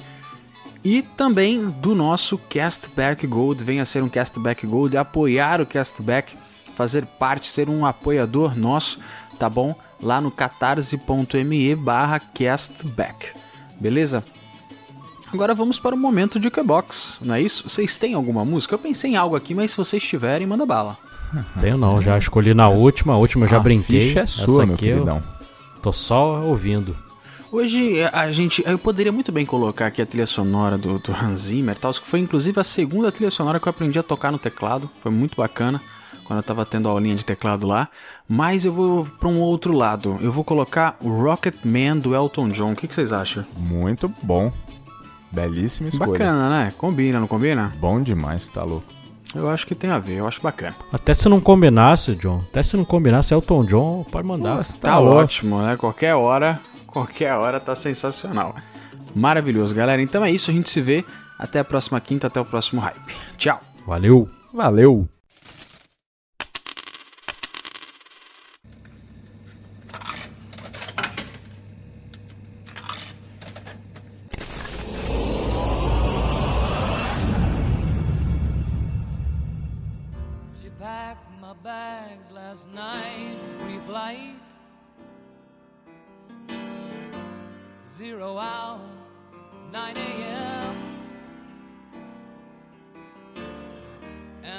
E também do nosso Castback Gold. Venha ser um Castback Gold, apoiar o Castback, fazer parte, ser um apoiador nosso, tá bom? Lá no catarse.me barra castback. Beleza? Agora vamos para o momento de Box, não é isso? Vocês têm alguma música? Eu pensei em algo aqui, mas se vocês tiverem, manda bala. Tenho não, já escolhi na última, a última eu já a brinquei. ficha é Essa sua, meu aqui eu queridão. tô só ouvindo. Hoje a gente. Eu poderia muito bem colocar aqui a trilha sonora do, do Hans Zimmer, tal, que foi inclusive a segunda trilha sonora que eu aprendi a tocar no teclado. Foi muito bacana quando eu tava tendo a aulinha de teclado lá. Mas eu vou para um outro lado. Eu vou colocar o Rocket Man do Elton John. O que, que vocês acham? Muito bom. Belíssima escolha. Bacana, né? Combina, não combina? Bom demais, tá louco. Eu acho que tem a ver, eu acho bacana. Até se não combinasse, John, até se não combinasse Elton John, pode mandar. Nossa, Tá, louco. ótimo, né? Qualquer hora, qualquer hora tá sensacional. Maravilhoso, galera. Então é isso, a gente se vê. Até a próxima quinta, até o próximo hype. Tchau. Valeu! Valeu.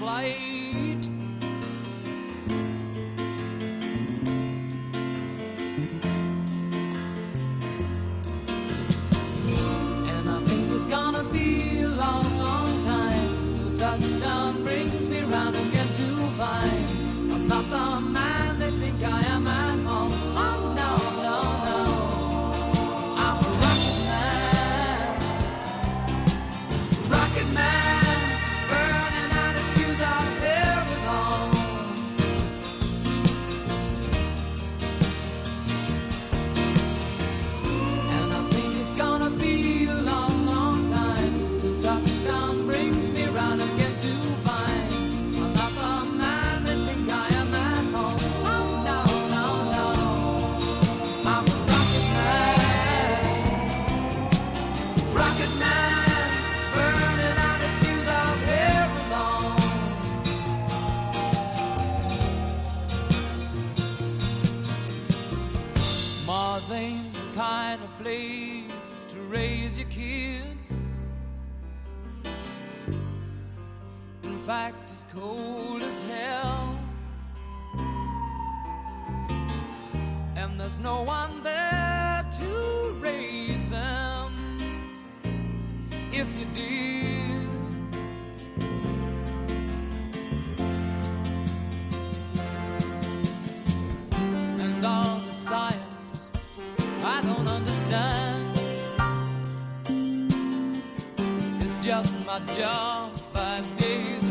flight. Just my job five days